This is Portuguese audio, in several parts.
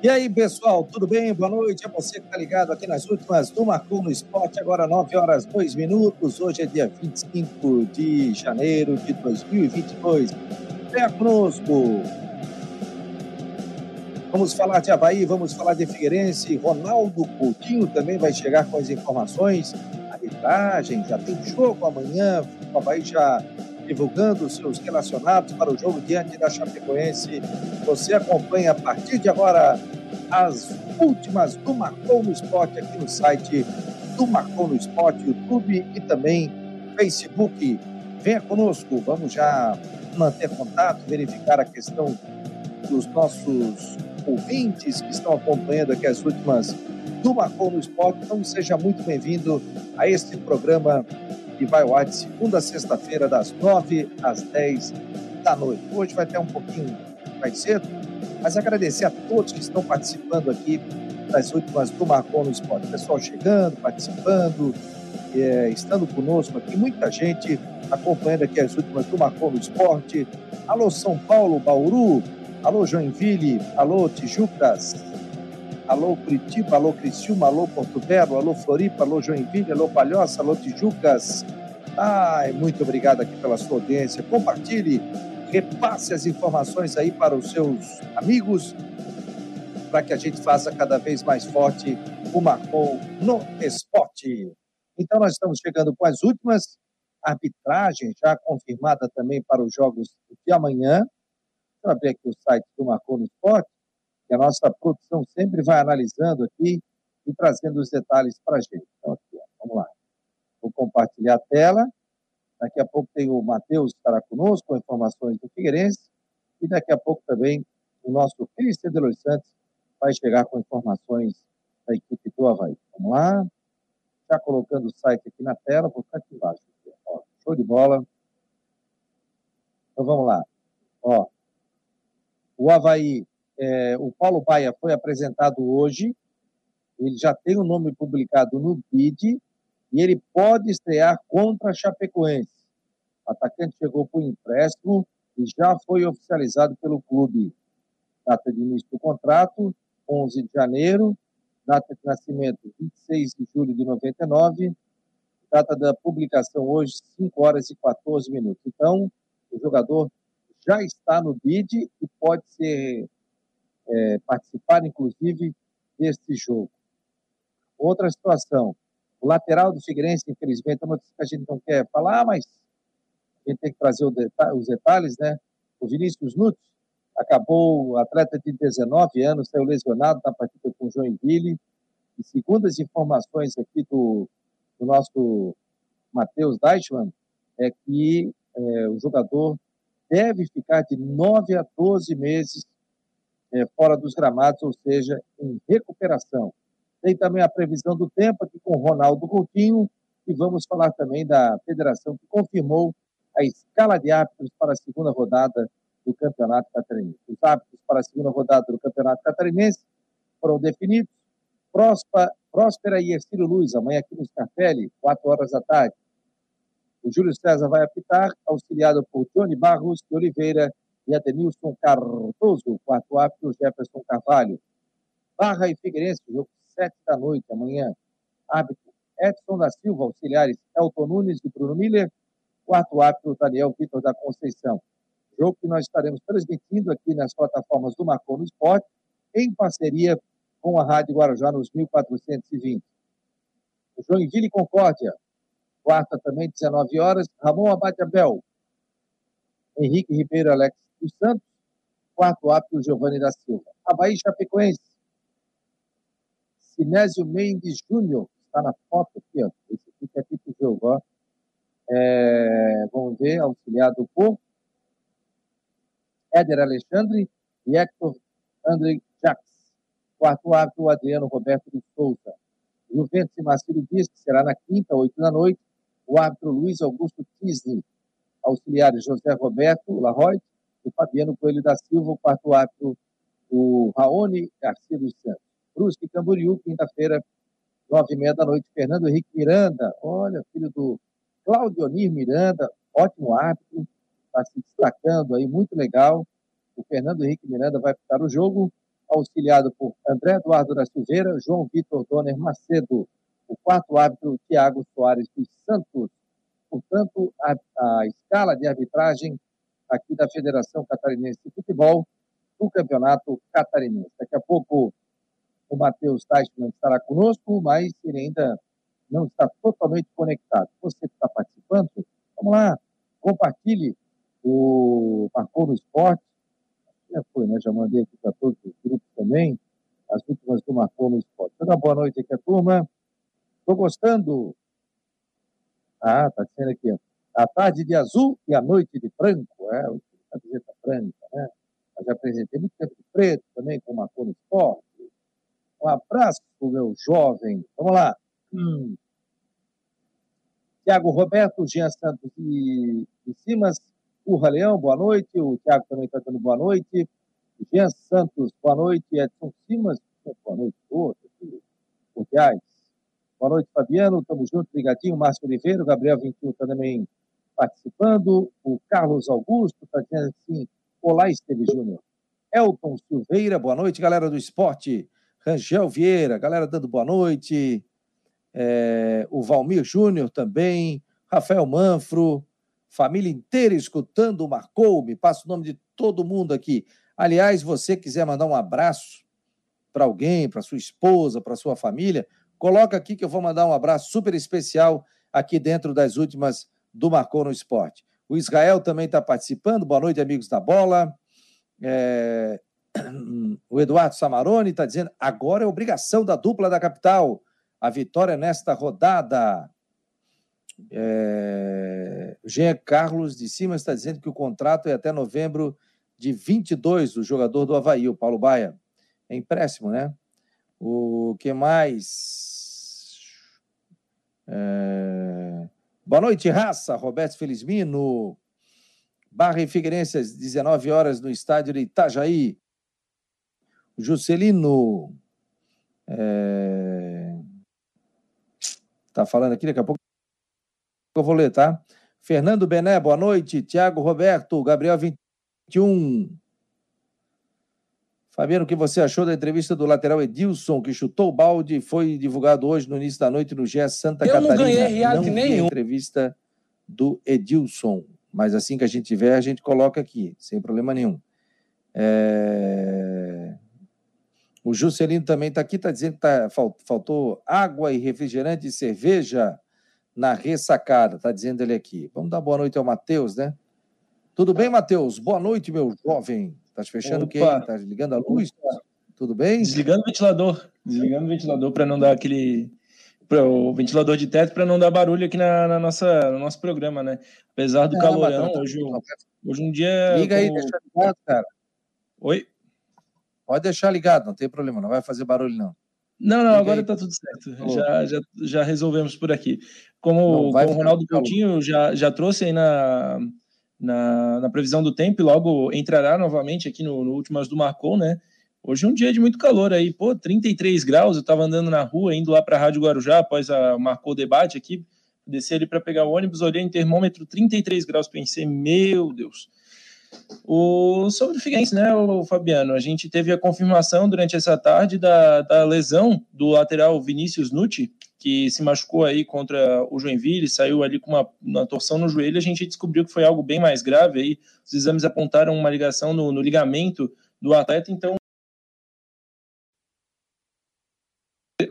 E aí, pessoal, tudo bem? Boa noite. É você que está ligado aqui nas últimas do Marcou no Esporte, agora 9 horas 2 minutos. Hoje é dia 25 de janeiro de 2022. Venha conosco. Vamos falar de Havaí, vamos falar de Figueirense. Ronaldo Coutinho também vai chegar com as informações. Arbitragem, já tem jogo amanhã. O Havaí já divulgando seus relacionados para o jogo diante da Chapecoense. Você acompanha a partir de agora as últimas do Marcou no Esporte aqui no site do Marcou no Esporte, YouTube e também Facebook. Venha conosco, vamos já manter contato, verificar a questão dos nossos ouvintes que estão acompanhando aqui as últimas do Marcou no Esporte. Então seja muito bem-vindo a este programa que vai ao ar de segunda a sexta-feira, das nove às dez da noite. Hoje vai ter um pouquinho mais cedo, mas agradecer a todos que estão participando aqui das últimas do Marcon no Esporte. Pessoal chegando, participando, é, estando conosco aqui, muita gente acompanhando aqui as últimas do Marcon no Esporte. Alô São Paulo, Bauru, alô Joinville, alô Tijucas, alô Curitiba, alô Criciúma, alô Porto Belo, alô Floripa, alô Joinville, alô Palhoça, alô Tijucas. Ai, muito obrigado aqui pela sua audiência. Compartilhe, repasse as informações aí para os seus amigos, para que a gente faça cada vez mais forte o Marcou no esporte. Então, nós estamos chegando com as últimas arbitragens já confirmada também para os jogos de amanhã. Deixa eu abrir aqui o site do Marcou no Esporte que a nossa produção sempre vai analisando aqui e trazendo os detalhes para a gente. Então, aqui, ó, vamos lá. Vou compartilhar a tela. Daqui a pouco tem o Matheus estará conosco com informações do Figueirense. E daqui a pouco também o nosso Cristian de Los Santos vai chegar com informações da equipe do Havaí. Vamos lá. Já colocando o site aqui na tela, vou ficar aqui embaixo. Ó, show de bola. Então vamos lá. Ó, o Havaí é, o Paulo Baia foi apresentado hoje, ele já tem o nome publicado no BID e ele pode estrear contra a Chapecoense. O atacante chegou por empréstimo e já foi oficializado pelo clube. Data de início do contrato, 11 de janeiro. Data de nascimento, 26 de julho de 99. Data da publicação hoje, 5 horas e 14 minutos. Então, o jogador já está no BID e pode ser é, participar, inclusive, deste jogo. Outra situação, o lateral do Figueirense, infelizmente, é uma notícia que a gente não quer falar, mas a gente tem que trazer os detalhes, né? O Vinícius Nunes acabou, atleta de 19 anos, saiu lesionado na partida com o Joinville, e segundo as informações aqui do, do nosso Matheus Deichmann, é que é, o jogador deve ficar de 9 a 12 meses é, fora dos gramados, ou seja, em recuperação. Tem também a previsão do tempo aqui com Ronaldo Coutinho e vamos falar também da federação que confirmou a escala de árbitros para a segunda rodada do Campeonato Catarinense. Os árbitros para a segunda rodada do Campeonato Catarinense foram definidos. Próspera, Próspera e Estilo Luz, amanhã aqui no Scarpelli, 4 horas da tarde. O Júlio César vai apitar, auxiliado por Johnny Barros de Oliveira e Adenilson Cardoso, quarto árbitro Jefferson Carvalho. Barra e Figueirense, jogo sete da noite, amanhã. Árbitro Edson da Silva, auxiliares Elton Nunes e Bruno Miller, quarto árbitro Daniel Vitor da Conceição. Jogo que nós estaremos transmitindo aqui nas plataformas do Marcou no Esporte, em parceria com a Rádio Guarujá nos 1420. O Joinville Concórdia, quarta também, 19 horas, Ramon Abate Abel, Henrique Ribeiro Alex dos Santos, quarto árbitro Giovanni da Silva. Havaí Chapecoense. Sinésio Mendes Júnior, está na foto aqui, ó. Esse aqui é tipo jogo, ó. É, vamos ver, auxiliado por Éder Alexandre e Hector André Jacques. Quarto árbitro, Adriano Roberto de Souza. Juventus e Marcelo diz que será na quinta, oito da noite, o árbitro Luiz Augusto Tisney. Auxiliares José Roberto Larroy o Fabiano Coelho da Silva, o quarto ato, o Raoni Garcia dos Santos. Brusque Camboriú, quinta-feira, nove e meia da noite, Fernando Henrique Miranda, olha, filho do Claudionir Miranda, ótimo árbitro, está se destacando aí, muito legal. O Fernando Henrique Miranda vai ficar o jogo. auxiliado por André Eduardo da Silveira, João Vitor Donner Macedo. O quarto árbitro, Tiago Soares dos Santos. Portanto, a, a escala de arbitragem aqui da Federação Catarinense de Futebol do Campeonato Catarinense. Daqui a pouco o Matheus Teichmann estará conosco, mas ele ainda não está totalmente conectado. Você que está participando, vamos lá, compartilhe o Marcou no Esporte. Já foi, né? Já mandei aqui para todos os grupos também, as últimas do Marcou no Esporte. Toda boa noite aqui a turma. Estou gostando. Ah, tá dizendo aqui, ó. A tarde de azul e a noite de branco, é, a camiseta branca, né? Eu já apresentei muito tempo de preto também, com Marcou no Esporte. Um abraço, meu jovem. Vamos lá. Hum. Tiago Roberto, Jean Santos e, e Simas, Urra Leão, boa noite. O Tiago também está dando boa noite. Jean Santos, boa noite. Edson Simas, boa noite. Cordiais. Boa noite, Fabiano. Estamos juntos, ligadinho. Márcio Oliveira, o Gabriel 21 está também participando. O Carlos Augusto está dizendo assim: Olá, Esteve Júnior. Elton Silveira, boa noite, galera do esporte. Rangel Vieira, galera dando boa noite. É, o Valmir Júnior também. Rafael Manfro, família inteira escutando o Marcou. Me passa o nome de todo mundo aqui. Aliás, você quiser mandar um abraço para alguém, para sua esposa, para sua família, coloca aqui que eu vou mandar um abraço super especial aqui dentro das últimas do Marcou no Esporte. O Israel também está participando. Boa noite, amigos da bola. É... O Eduardo Samaroni está dizendo: agora é obrigação da dupla da capital. A vitória nesta rodada. É... Jean Carlos de Cima está dizendo que o contrato é até novembro de 22, o jogador do Havaí, o Paulo Baia. É empréstimo, né? O que mais? É... Boa noite, raça. Roberto Felizmino. Barra e Figueirense, às 19 horas, no estádio de Itajaí. Juscelino. É... Tá falando aqui, daqui a pouco eu vou ler, tá? Fernando Bené, boa noite. Tiago Roberto, Gabriel 21. Fabiano, o que você achou da entrevista do lateral Edilson, que chutou o balde, foi divulgado hoje no início da noite no GE Santa eu Catarina. Eu não ganhei reality nenhum. entrevista do Edilson, mas assim que a gente tiver, a gente coloca aqui, sem problema nenhum. É... O Juscelino também está aqui, está dizendo que tá, faltou água e refrigerante e cerveja na ressacada, está dizendo ele aqui. Vamos dar boa noite ao Matheus, né? Tudo bem, Matheus? Boa noite, meu jovem. Estás fechando o quê? Estás ligando a luz? Tudo bem? Desligando o ventilador. Desligando o ventilador para não dar aquele. O ventilador de teto para não dar barulho aqui na, na, nossa, no nosso programa, né? Apesar do é, calorão, tá hoje, hoje um dia. Liga como... aí, deixa ligado, cara. Oi? Pode deixar ligado, não tem problema, não vai fazer barulho, não. Não, não, Liga agora está tudo certo. Já, já, já resolvemos por aqui. Como, como o Ronaldo Coutinho já, já trouxe aí na, na, na, previsão do tempo e logo entrará novamente aqui no, no Últimas do Marcou, né? Hoje é um dia de muito calor aí, pô, 33 graus. Eu estava andando na rua, indo lá para a Rádio Guarujá após a Marcou debate aqui, desci ali para pegar o ônibus, olhei em termômetro 33 graus, pensei, meu Deus. O, sobre o Figueirense, né, o Fabiano, a gente teve a confirmação durante essa tarde da, da lesão do lateral Vinícius Nutti, que se machucou aí contra o Joinville, saiu ali com uma, uma, torção no joelho, a gente descobriu que foi algo bem mais grave aí. Os exames apontaram uma ligação no, no ligamento do atleta, então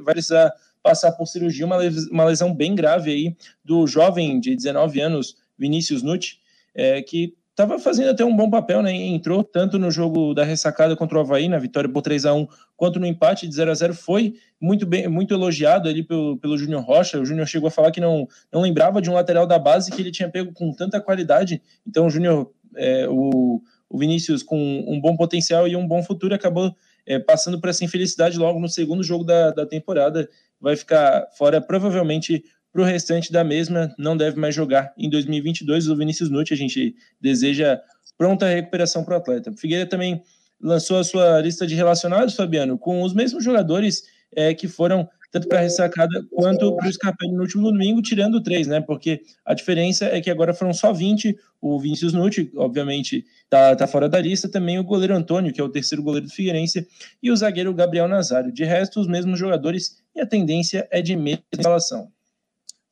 vai precisar passar por cirurgia, uma, uma lesão bem grave aí do jovem de 19 anos, Vinícius Nutti, é, que estava fazendo até um bom papel, né? Entrou tanto no jogo da ressacada contra o Havaí, na vitória por 3 a 1 quanto no empate de 0 a 0 Foi muito bem, muito elogiado ali pelo, pelo Júnior Rocha. O Júnior chegou a falar que não, não lembrava de um lateral da base que ele tinha pego com tanta qualidade. Então, o Júnior, é, o, o Vinícius, com um bom potencial e um bom futuro, acabou é, passando por essa infelicidade logo no segundo jogo da, da temporada. Vai ficar fora, provavelmente, para o restante da mesma, não deve mais jogar em 2022. O Vinícius Nutti, a gente deseja pronta recuperação para o atleta. Figueira também lançou a sua lista de relacionados, Fabiano, com os mesmos jogadores é, que foram tanto para a ressacada quanto para o Scarpelli no último domingo, tirando três, né? Porque a diferença é que agora foram só 20. O Vinícius Nutti, obviamente, tá, tá fora da lista. Também o goleiro Antônio, que é o terceiro goleiro do Figueirense, e o zagueiro Gabriel Nazário. De resto, os mesmos jogadores e a tendência é de mesma escalação.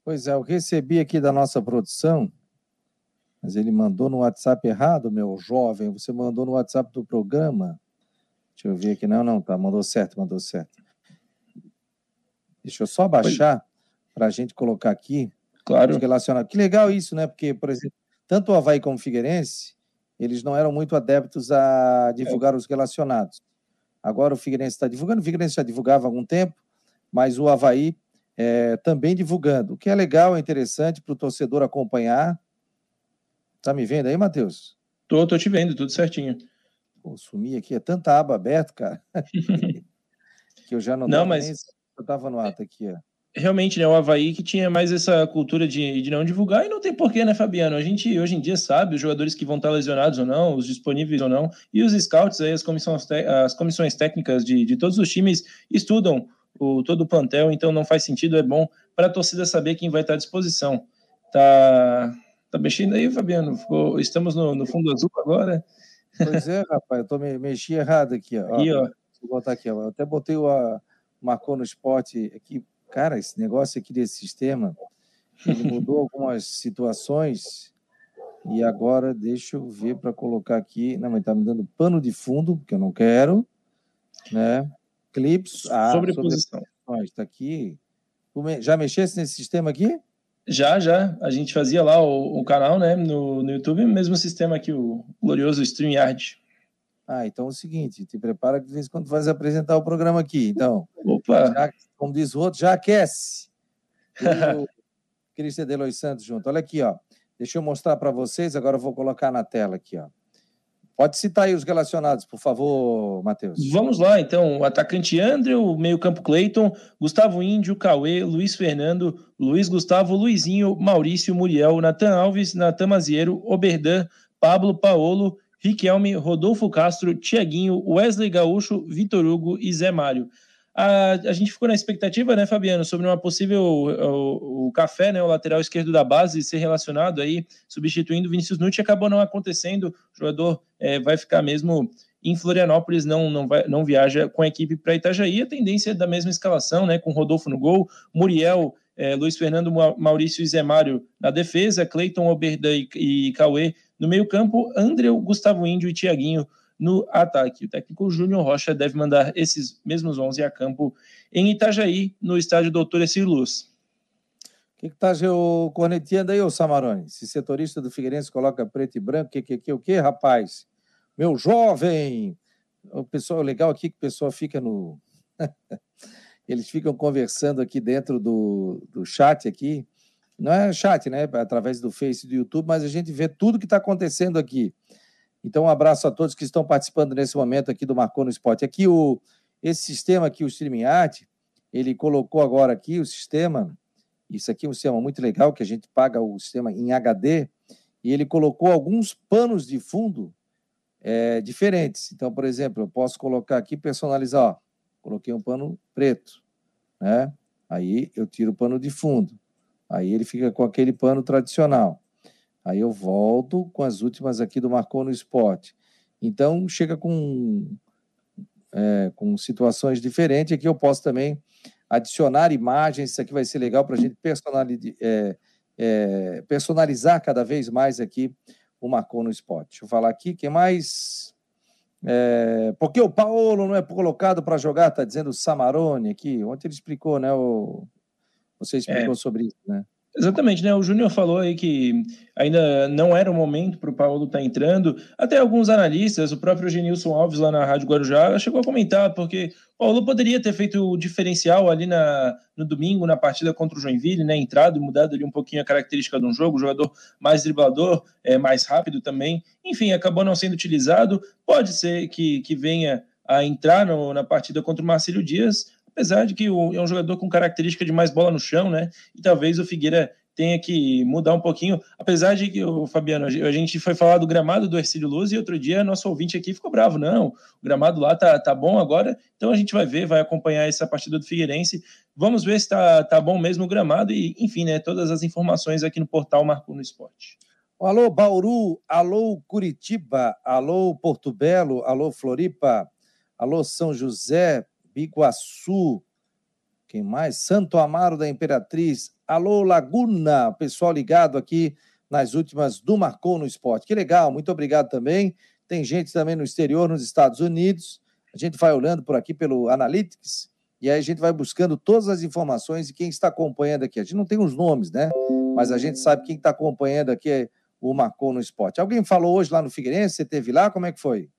Pois é, eu recebi aqui da nossa produção, mas ele mandou no WhatsApp errado, meu jovem. Você mandou no WhatsApp do programa. Deixa eu ver aqui. Não, não, tá. Mandou certo, mandou certo. Deixa eu só baixar para a gente colocar aqui. Claro. Relacionado. Que legal isso, né? Porque, por exemplo, tanto o Havaí como o Figueirense, eles não eram muito adeptos a divulgar é. os relacionados. Agora o Figueirense está divulgando, o Figueirense já divulgava há algum tempo, mas o Havaí é, também divulgando, o que é legal, é interessante para o torcedor acompanhar. Tá me vendo aí, Matheus? Tô, tô te vendo, tudo certinho. Pô, sumi aqui, é tanta aba aberta, cara, que eu já não Não, mas nem... Eu estava no ato aqui, ó. Realmente, né, o Havaí que tinha mais essa cultura de, de não divulgar, e não tem porquê, né, Fabiano? A gente hoje em dia sabe os jogadores que vão estar lesionados ou não, os disponíveis ou não, e os scouts, aí, as, comissões, as comissões técnicas de, de todos os times estudam o, todo o plantel, então não faz sentido, é bom para a torcida saber quem vai estar à disposição. Tá, tá mexendo aí, Fabiano? Ficou, estamos no, no fundo azul agora? Pois é, rapaz, eu tô me, mexi errado aqui, ó. Aqui, ó. Vou botar aqui, ó. Eu até botei o. A marcou no esporte aqui, cara, esse negócio aqui desse sistema, ele mudou algumas situações e agora deixa eu ver para colocar aqui. Não, mas está me dando pano de fundo, porque eu não quero, né? Clips. Ah, sobreposição. Está aqui. Já mexesse nesse sistema aqui? Já, já. A gente fazia lá o, o canal, né, no, no YouTube, mesmo sistema aqui, o glorioso StreamYard. Ah, então é o seguinte, te prepara que de vez em quando vai apresentar o programa aqui. Então, Opa. Já, como diz o outro, já aquece. o Cristian Delois Santos junto. Olha aqui, ó. Deixa eu mostrar para vocês, agora eu vou colocar na tela aqui, ó. Pode citar aí os relacionados, por favor, Matheus. Vamos lá, então. O atacante André, o meio-campo Cleiton, Gustavo Índio, Cauê, Luiz Fernando, Luiz Gustavo, Luizinho, Maurício, Muriel, Natan Alves, Natan Maziero, Oberdan, Pablo, Paolo, Riquelme, Rodolfo Castro, Tiaguinho, Wesley Gaúcho, Vitor Hugo e Zé Mário. A, a gente ficou na expectativa, né, Fabiano, sobre uma possível o, o, Café, né, o lateral esquerdo da base, ser relacionado aí, substituindo o Vinícius Nutti, acabou não acontecendo. O jogador é, vai ficar mesmo em Florianópolis, não, não, vai, não viaja com a equipe para Itajaí. A tendência é da mesma escalação, né, com Rodolfo no gol, Muriel, é, Luiz Fernando, Maurício e Zé Mário na defesa, Cleiton, Oberdan e, e Cauê no meio-campo, André, Gustavo Índio e Tiaguinho no ataque. O técnico Júnior Rocha deve mandar esses mesmos 11 a campo em Itajaí, no estádio Doutor Essir Luz. O que está o corneteando aí, ô Samarone? Se setorista do Figueirense coloca preto e branco, o que, que, que, o que, rapaz? Meu jovem! O pessoal legal aqui que o pessoal fica no. Eles ficam conversando aqui dentro do, do chat aqui. Não é chat, né? Através do Face do YouTube, mas a gente vê tudo que está acontecendo aqui. Então, um abraço a todos que estão participando nesse momento aqui do Marcou no Esporte. Aqui, o, esse sistema aqui, o Streaming Art, ele colocou agora aqui o sistema. Isso aqui é um sistema muito legal, que a gente paga o sistema em HD, e ele colocou alguns panos de fundo é, diferentes. Então, por exemplo, eu posso colocar aqui, personalizar, ó, coloquei um pano preto, né? Aí eu tiro o pano de fundo. Aí ele fica com aquele pano tradicional. Aí eu volto com as últimas aqui do Marcou no Esporte. Então, chega com, é, com situações diferentes. Aqui eu posso também adicionar imagens. Isso aqui vai ser legal para a gente personalizar, é, é, personalizar cada vez mais aqui o Marcou no Esporte. Deixa eu falar aqui. Quem mais? É, porque o Paulo não é colocado para jogar, está dizendo o Samarone aqui. Ontem ele explicou, né? O, você explicou é. sobre isso, né? Exatamente, né? O Júnior falou aí que ainda não era o momento para o Paulo estar tá entrando. Até alguns analistas, o próprio Genilson Alves lá na Rádio Guarujá chegou a comentar, porque o Paulo poderia ter feito o diferencial ali na, no domingo, na partida contra o Joinville, né? Entrado mudado ali um pouquinho a característica de um jogo, jogador mais driblador, é, mais rápido também. Enfim, acabou não sendo utilizado. Pode ser que, que venha a entrar no, na partida contra o Marcelo Dias apesar de que é um jogador com característica de mais bola no chão, né? E talvez o Figueira tenha que mudar um pouquinho, apesar de que, o Fabiano, a gente foi falar do gramado do Ercílio Luz e outro dia nosso ouvinte aqui ficou bravo, não, o gramado lá tá, tá bom agora, então a gente vai ver, vai acompanhar essa partida do Figueirense, vamos ver se tá, tá bom mesmo o gramado e, enfim, né, todas as informações aqui no portal Marco no Esporte. Alô Bauru, alô Curitiba, alô Porto Belo, alô Floripa, alô São José, Biguaçu, quem mais? Santo Amaro da Imperatriz, alô Laguna, pessoal ligado aqui nas últimas do Marcou no Esporte. Que legal, muito obrigado também. Tem gente também no exterior, nos Estados Unidos. A gente vai olhando por aqui pelo Analytics e aí a gente vai buscando todas as informações de quem está acompanhando aqui. A gente não tem os nomes, né? Mas a gente sabe quem está acompanhando aqui é o Marcou no Esporte. Alguém falou hoje lá no Figueirense? Você teve lá? Como é que foi?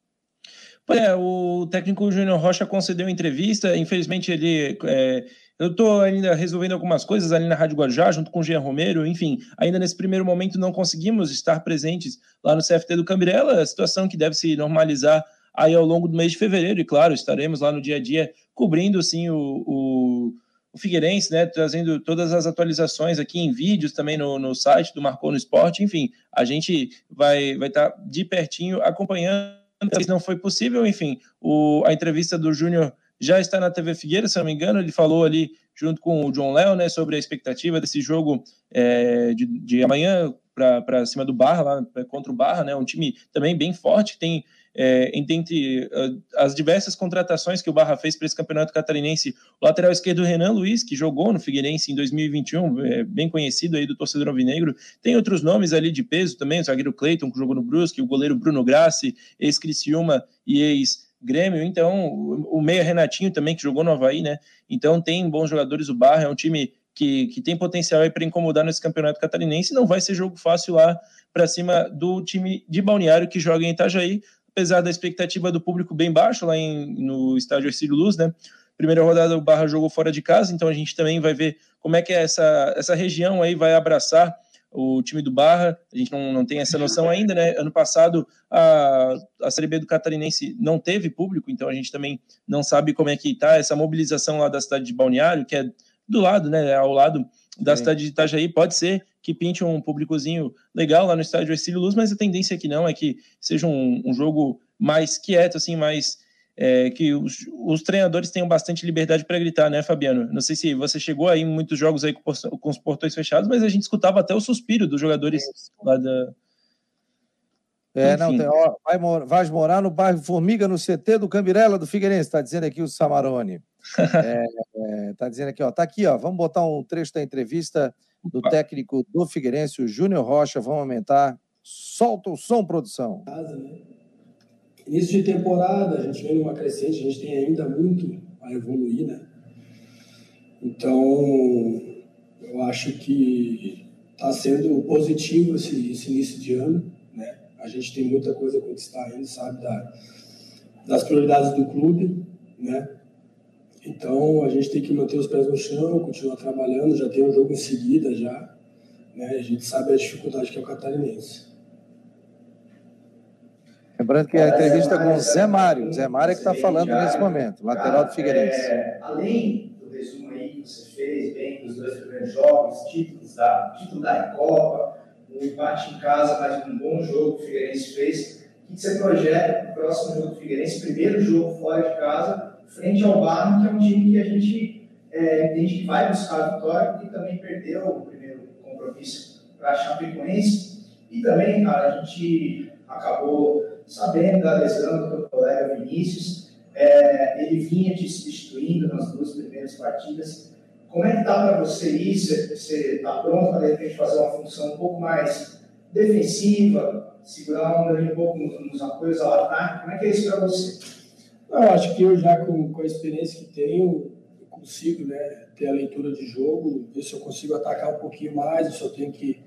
É, o técnico Júnior Rocha concedeu entrevista, infelizmente ele. É, eu estou ainda resolvendo algumas coisas ali na Rádio Guarujá, junto com o Jean Romero, enfim, ainda nesse primeiro momento não conseguimos estar presentes lá no CFT do Cambirela, a situação que deve se normalizar aí ao longo do mês de fevereiro, e claro, estaremos lá no dia a dia cobrindo sim o, o, o Figueirense, né, trazendo todas as atualizações aqui em vídeos também no, no site do Marcou no Esporte, enfim, a gente vai vai estar tá de pertinho acompanhando não foi possível, enfim, o, a entrevista do Júnior já está na TV Figueira, se não me engano, ele falou ali junto com o John Léo, né, sobre a expectativa desse jogo é, de, de amanhã para cima do Barra, lá contra o Barra, né, um time também bem forte, tem é, entre as diversas contratações que o Barra fez para esse campeonato catarinense, o lateral esquerdo Renan Luiz, que jogou no Figueirense em 2021, é, bem conhecido aí do torcedor alvinegro, tem outros nomes ali de peso também, o zagueiro Cleiton, que jogou no Brusque, o goleiro Bruno Grassi, ex-Criciúma e ex Grêmio, então o meia Renatinho também, que jogou no Havaí, né? Então tem bons jogadores. O Barra, é um time que, que tem potencial aí para incomodar nesse campeonato catarinense. Não vai ser jogo fácil lá para cima do time de Balneário que joga em Itajaí apesar da expectativa do público bem baixo lá em, no estádio Ercílio Luz, né? Primeira rodada o Barra jogou fora de casa, então a gente também vai ver como é que é essa, essa região aí vai abraçar o time do Barra, a gente não, não tem essa noção ainda, né? Ano passado a, a Série B do Catarinense não teve público, então a gente também não sabe como é que tá essa mobilização lá da cidade de Balneário, que é do lado, né? Ao lado da Sim. cidade de Itajaí, pode ser que pinte um públicozinho legal lá no estádio Ercílio Luz, mas a tendência aqui não é que seja um, um jogo mais quieto, assim, mais é, que os, os, treinadores tenham bastante liberdade para gritar, né, Fabiano? Não sei se você chegou aí em muitos jogos aí com, com, os portões fechados, mas a gente escutava até o suspiro dos jogadores lá da. É, Enfim. não, tem, ó, vai, vai morar no bairro Formiga, no CT do Cambirela do Figueirense, está dizendo aqui o Samarone. é, tá dizendo aqui, ó, tá aqui, ó, vamos botar um trecho da entrevista do técnico do Figueirense, o Júnior Rocha. Vamos aumentar. Solta o som, produção. Início de temporada, a gente vem numa crescente, a gente tem ainda muito a evoluir, né? Então, eu acho que está sendo positivo esse, esse, início de ano, né? A gente tem muita coisa a conquistar ainda, sabe, da, das prioridades do clube, né? Então a gente tem que manter os pés no chão, continuar trabalhando, já tem um jogo em seguida já. Né? A gente sabe a dificuldade que é o catarinense. Lembrando que a entrevista com o Zé Mário, Zé Mário é que está falando nesse momento, lateral do Figueirense. É, além do resumo aí que você fez, bem dos dois primeiros jogos, títulos da, título da Copa, um empate em casa, mas um bom jogo que o Figueirense fez. O que você projeta para o próximo jogo do Figueirense? Primeiro jogo fora de casa, frente ao Barra, que é um time que a gente é, entende que vai buscar a vitória, porque também perdeu o primeiro compromisso para a Chapecoense. E também, cara, a gente acabou sabendo da lesão do colega Vinícius. É, ele vinha te substituindo nas duas primeiras partidas. Como é que está para você isso? Você está pronto para de repente fazer uma função um pouco mais defensiva, segurar a onda um pouco nos, nos apoios ao ataque? Como é que é isso para você? Eu acho que eu já com, com a experiência que tenho, eu consigo né, ter a leitura de jogo, ver se eu consigo atacar um pouquinho mais, se eu tenho que,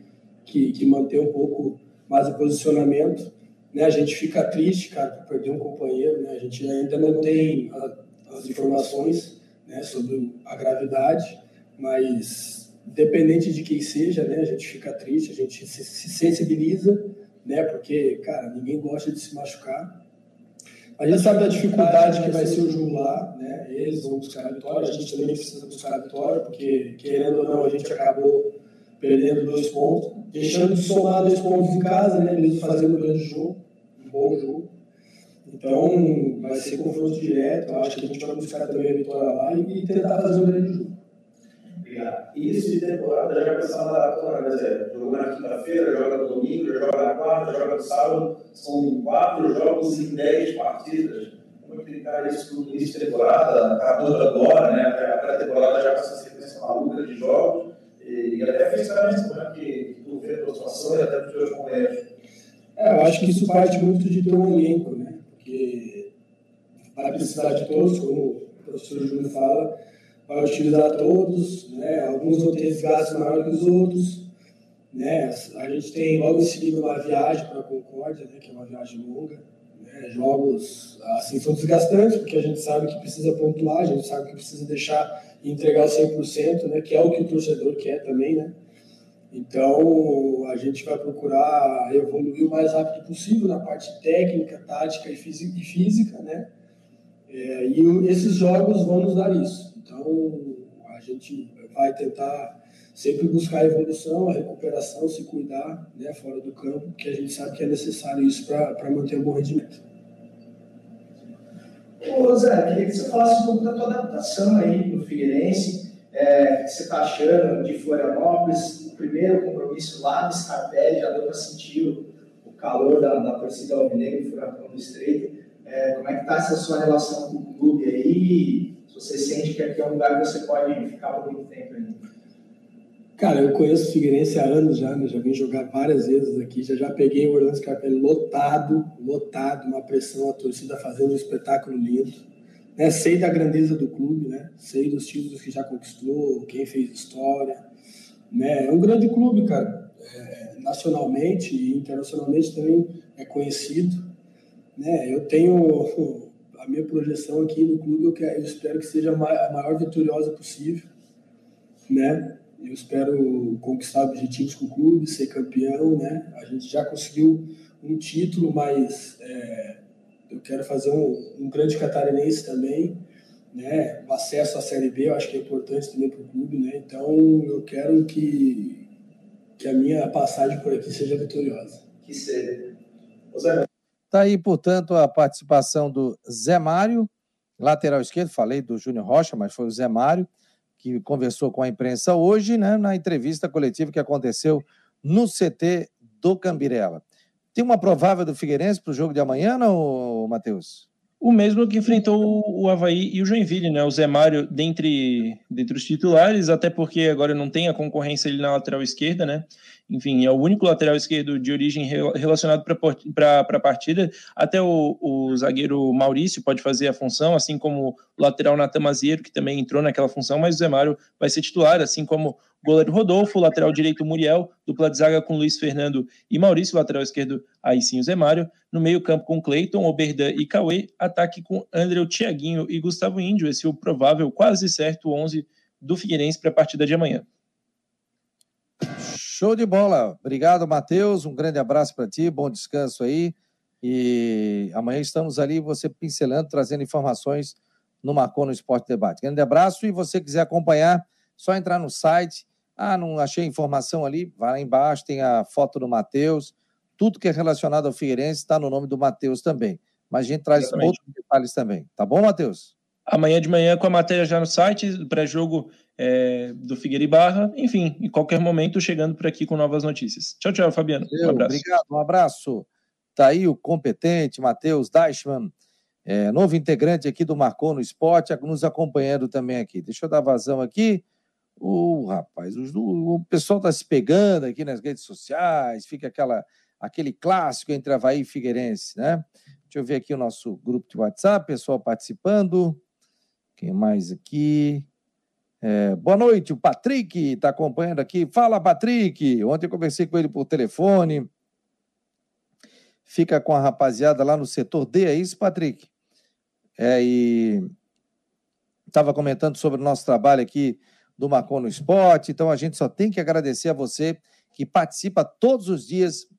que, que manter um pouco mais o posicionamento. Né, a gente fica triste, cara, por perder um companheiro, né? A gente ainda não tem a, as informações né, sobre a gravidade, mas independente de quem seja, né, a gente fica triste, a gente se, se sensibiliza, né? Porque, cara, ninguém gosta de se machucar. A gente sabe da dificuldade que vai ser o jogo lá, né? Eles vão buscar a vitória, a gente também precisa buscar a vitória, porque, querendo ou não, a gente acabou perdendo dois pontos, deixando de somar dois pontos em casa, né? Mesmo fazendo um grande jogo, um bom jogo. Então, vai ser confronto direto. Acho que a gente vai buscar também a vitória lá e tentar fazer um grande jogo. Obrigado. Início de temporada já começou a maratona, quer dizer, jogou na quinta-feira, joga no domingo, joga na quarta, joga no sábado. São quatro jogos em dez partidas. Como que está isso no início de temporada? Acabando agora, né? A pré-temporada já com essa sequência maluca de jogos. E até fisicamente, como é que tu vê a tua situação e até dos teus companheiros? É, eu acho que isso parte muito de ter um elenco, né? Porque vai precisar de todos, como o professor Júlio fala, vai utilizar todos, né? Alguns vão ter desgaste maior que os outros, né? A gente tem logo em seguida uma viagem para a Concórdia, né? Que é uma viagem longa, né? Jogos, assim, são desgastantes, porque a gente sabe que precisa pontuar, a gente sabe que precisa deixar e entregar 100%, né? Que é o que o torcedor quer também, né? Então, a gente vai procurar evoluir o mais rápido possível na parte técnica, tática e física, né? É, e esses jogos vão nos dar isso. Então, a gente vai tentar sempre buscar a evolução, a recuperação, se cuidar né, fora do campo, porque a gente sabe que é necessário isso para manter um bom rendimento. Ô Zé, queria que você falasse um pouco da tua adaptação aí no Figueirense, é, o que você está achando de Florianópolis, o primeiro compromisso lá no Scarpelli, já deu para sentir o calor da, da torcida alvinegra do Furacão do Estreito. É, como é que está essa sua relação com o clube aí? Se você sente que aqui é um lugar que você pode ficar por muito tempo ainda? Cara, eu conheço o Figueirense há anos já, né? já vim jogar várias vezes aqui, já já peguei o Orlando Scarpelli lotado, lotado, uma pressão, a torcida fazendo um espetáculo lindo. Né? Sei da grandeza do clube, né? sei dos títulos que já conquistou, quem fez história. Né? É um grande clube, cara. É, nacionalmente e internacionalmente também é conhecido. Né? Eu tenho a minha projeção aqui no clube, eu, quero, eu espero que seja a maior vitoriosa possível. Né? Eu espero conquistar objetivos com o clube, ser campeão, né? A gente já conseguiu um título, mas é, eu quero fazer um, um, grande catarinense também, né? O acesso à Série B eu acho que é importante também para o clube, né? Então eu quero que, que a minha passagem por aqui seja vitoriosa. Que seja. Está aí, portanto, a participação do Zé Mário, lateral esquerdo, falei do Júnior Rocha, mas foi o Zé Mário que conversou com a imprensa hoje, né, na entrevista coletiva que aconteceu no CT do Cambirela. Tem uma provável do Figueirense para o jogo de amanhã, não, Matheus? O mesmo que enfrentou o Havaí e o Joinville, né? O Zé Mário dentre, dentre os titulares, até porque agora não tem a concorrência ali na lateral esquerda, né? Enfim, é o único lateral esquerdo de origem relacionado para a partida. Até o, o, zagueiro Maurício pode fazer a função, assim como o lateral Natan Mazieiro, que também entrou naquela função, mas o Zé Mário vai ser titular, assim como Goleiro Rodolfo, lateral direito Muriel, dupla de zaga com Luiz Fernando e Maurício, lateral esquerdo aí sim o Zé Mário, no meio campo com Cleiton, Oberdan e Cauê, ataque com André, Thiaguinho e Gustavo Índio, esse é o provável, quase certo 11 do Figueirense para a partida de amanhã. Show de bola. Obrigado, Matheus. Um grande abraço para ti, bom descanso aí. E amanhã estamos ali, você pincelando, trazendo informações no Marcou no Esporte Debate. Grande abraço e você quiser acompanhar, só entrar no site ah, não achei informação ali? Vai lá embaixo, tem a foto do Matheus. Tudo que é relacionado ao Figueirense está no nome do Matheus também. Mas a gente traz Exatamente. outros detalhes também. Tá bom, Matheus? Amanhã de manhã com a matéria já no site, pré-jogo é, do Figueira e Barra. Enfim, em qualquer momento chegando por aqui com novas notícias. Tchau, tchau, Fabiano. um abraço. Obrigado, um abraço. Tá aí o competente Matheus Deichmann, é, novo integrante aqui do Marcou no Esporte, nos acompanhando também aqui. Deixa eu dar vazão aqui. O rapaz, o, o pessoal está se pegando aqui nas redes sociais, fica aquela, aquele clássico entre Havaí e Figueirense, né? Deixa eu ver aqui o nosso grupo de WhatsApp, pessoal participando. Quem mais aqui? É, boa noite, o Patrick está acompanhando aqui. Fala, Patrick! Ontem eu conversei com ele por telefone. Fica com a rapaziada lá no setor D, é isso, Patrick? É, e estava comentando sobre o nosso trabalho aqui do Marcon no Esporte. Então a gente só tem que agradecer a você que participa todos os dias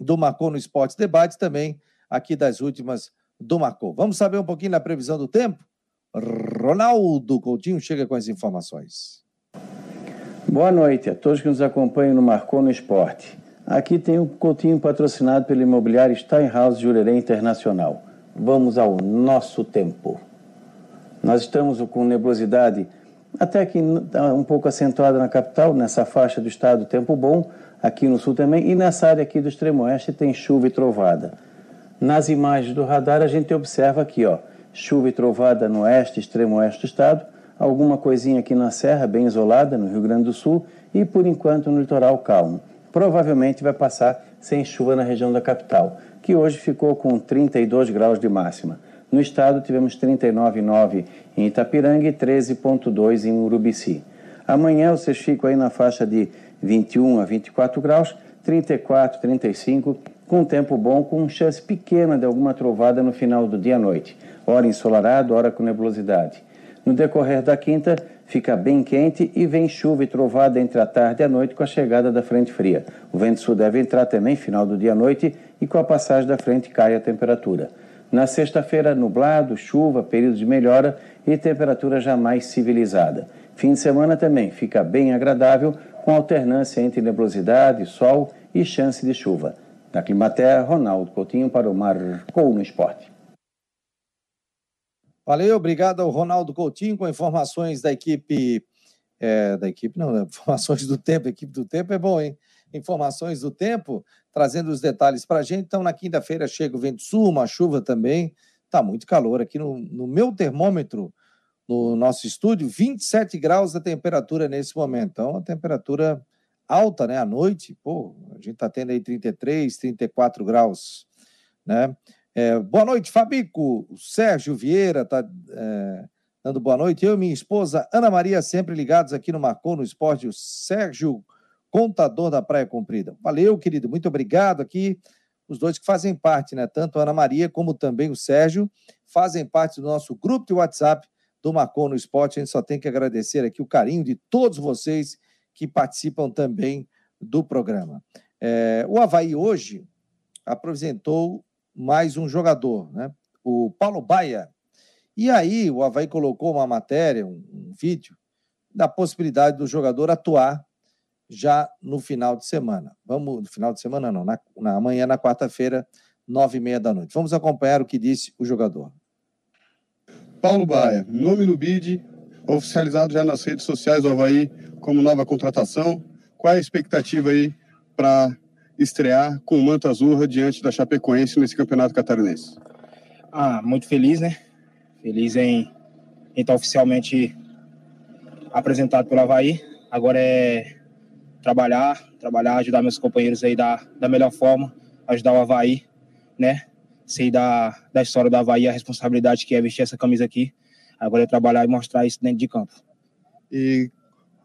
do Marcon no Esporte Debate também aqui das últimas do Marcon. Vamos saber um pouquinho da previsão do tempo? Ronaldo Coutinho chega com as informações. Boa noite a todos que nos acompanham no Marcou no Esporte. Aqui tem um Coutinho patrocinado pelo imobiliário Steinhaus Jurerê Internacional. Vamos ao nosso tempo. Nós estamos com nebulosidade até que um pouco acentuada na capital, nessa faixa do estado, tempo bom, aqui no sul também, e nessa área aqui do extremo oeste tem chuva e trovada. Nas imagens do radar a gente observa aqui, ó, chuva e trovada no oeste, extremo oeste do estado, alguma coisinha aqui na serra, bem isolada, no Rio Grande do Sul, e por enquanto no litoral calmo. Provavelmente vai passar sem chuva na região da capital, que hoje ficou com 32 graus de máxima. No estado tivemos 39,9 em Itapiranga e 13,2 em Urubici. Amanhã vocês ficam aí na faixa de 21 a 24 graus, 34, 35, com tempo bom, com chance pequena de alguma trovada no final do dia à noite. Hora ensolarado, hora com nebulosidade. No decorrer da quinta, fica bem quente e vem chuva e trovada entre a tarde e a noite com a chegada da frente fria. O vento sul deve entrar também final do dia à noite e com a passagem da frente cai a temperatura. Na sexta-feira, nublado, chuva, período de melhora e temperatura já mais civilizada. Fim de semana também fica bem agradável, com alternância entre nebulosidade, sol e chance de chuva. Da Climaterra, Ronaldo Coutinho para o Marcou no Esporte. Valeu, obrigado ao Ronaldo Coutinho com informações da equipe. É, da equipe, não, informações do tempo. A equipe do tempo é bom, hein? Informações do tempo, trazendo os detalhes para a gente. Então, na quinta-feira chega o vento sul, uma chuva também. Tá muito calor aqui no, no meu termômetro, no nosso estúdio, 27 graus a temperatura nesse momento. Então, a temperatura alta, né? À noite, pô, a gente está tendo aí 33, 34 graus, né? É, boa noite, Fabico. O Sérgio Vieira está é, dando boa noite. Eu e minha esposa Ana Maria, sempre ligados aqui no Marcou no Esporte. O Sérgio, contador da Praia Comprida. Valeu, querido. Muito obrigado aqui. Os dois que fazem parte, né? Tanto a Ana Maria como também o Sérgio, fazem parte do nosso grupo de WhatsApp do Marcou no Esporte. A gente só tem que agradecer aqui o carinho de todos vocês que participam também do programa. É, o Havaí hoje apresentou mais um jogador, né? o Paulo Baia. E aí o Havaí colocou uma matéria, um, um vídeo, da possibilidade do jogador atuar já no final de semana. Vamos, no final de semana não, na, na amanhã, na quarta-feira, nove e meia da noite. Vamos acompanhar o que disse o jogador. Paulo Baia, nome no BID, oficializado já nas redes sociais do Havaí como nova contratação. Qual é a expectativa aí para estrear com o manto azul diante da Chapecoense nesse campeonato catarinense? Ah, muito feliz, né? Feliz em, em estar oficialmente apresentado pelo Havaí. Agora é trabalhar, trabalhar, ajudar meus companheiros aí da, da melhor forma, ajudar o Havaí, né? Sei da, da história do Havaí, a responsabilidade que é vestir essa camisa aqui. Agora é trabalhar e mostrar isso dentro de campo. E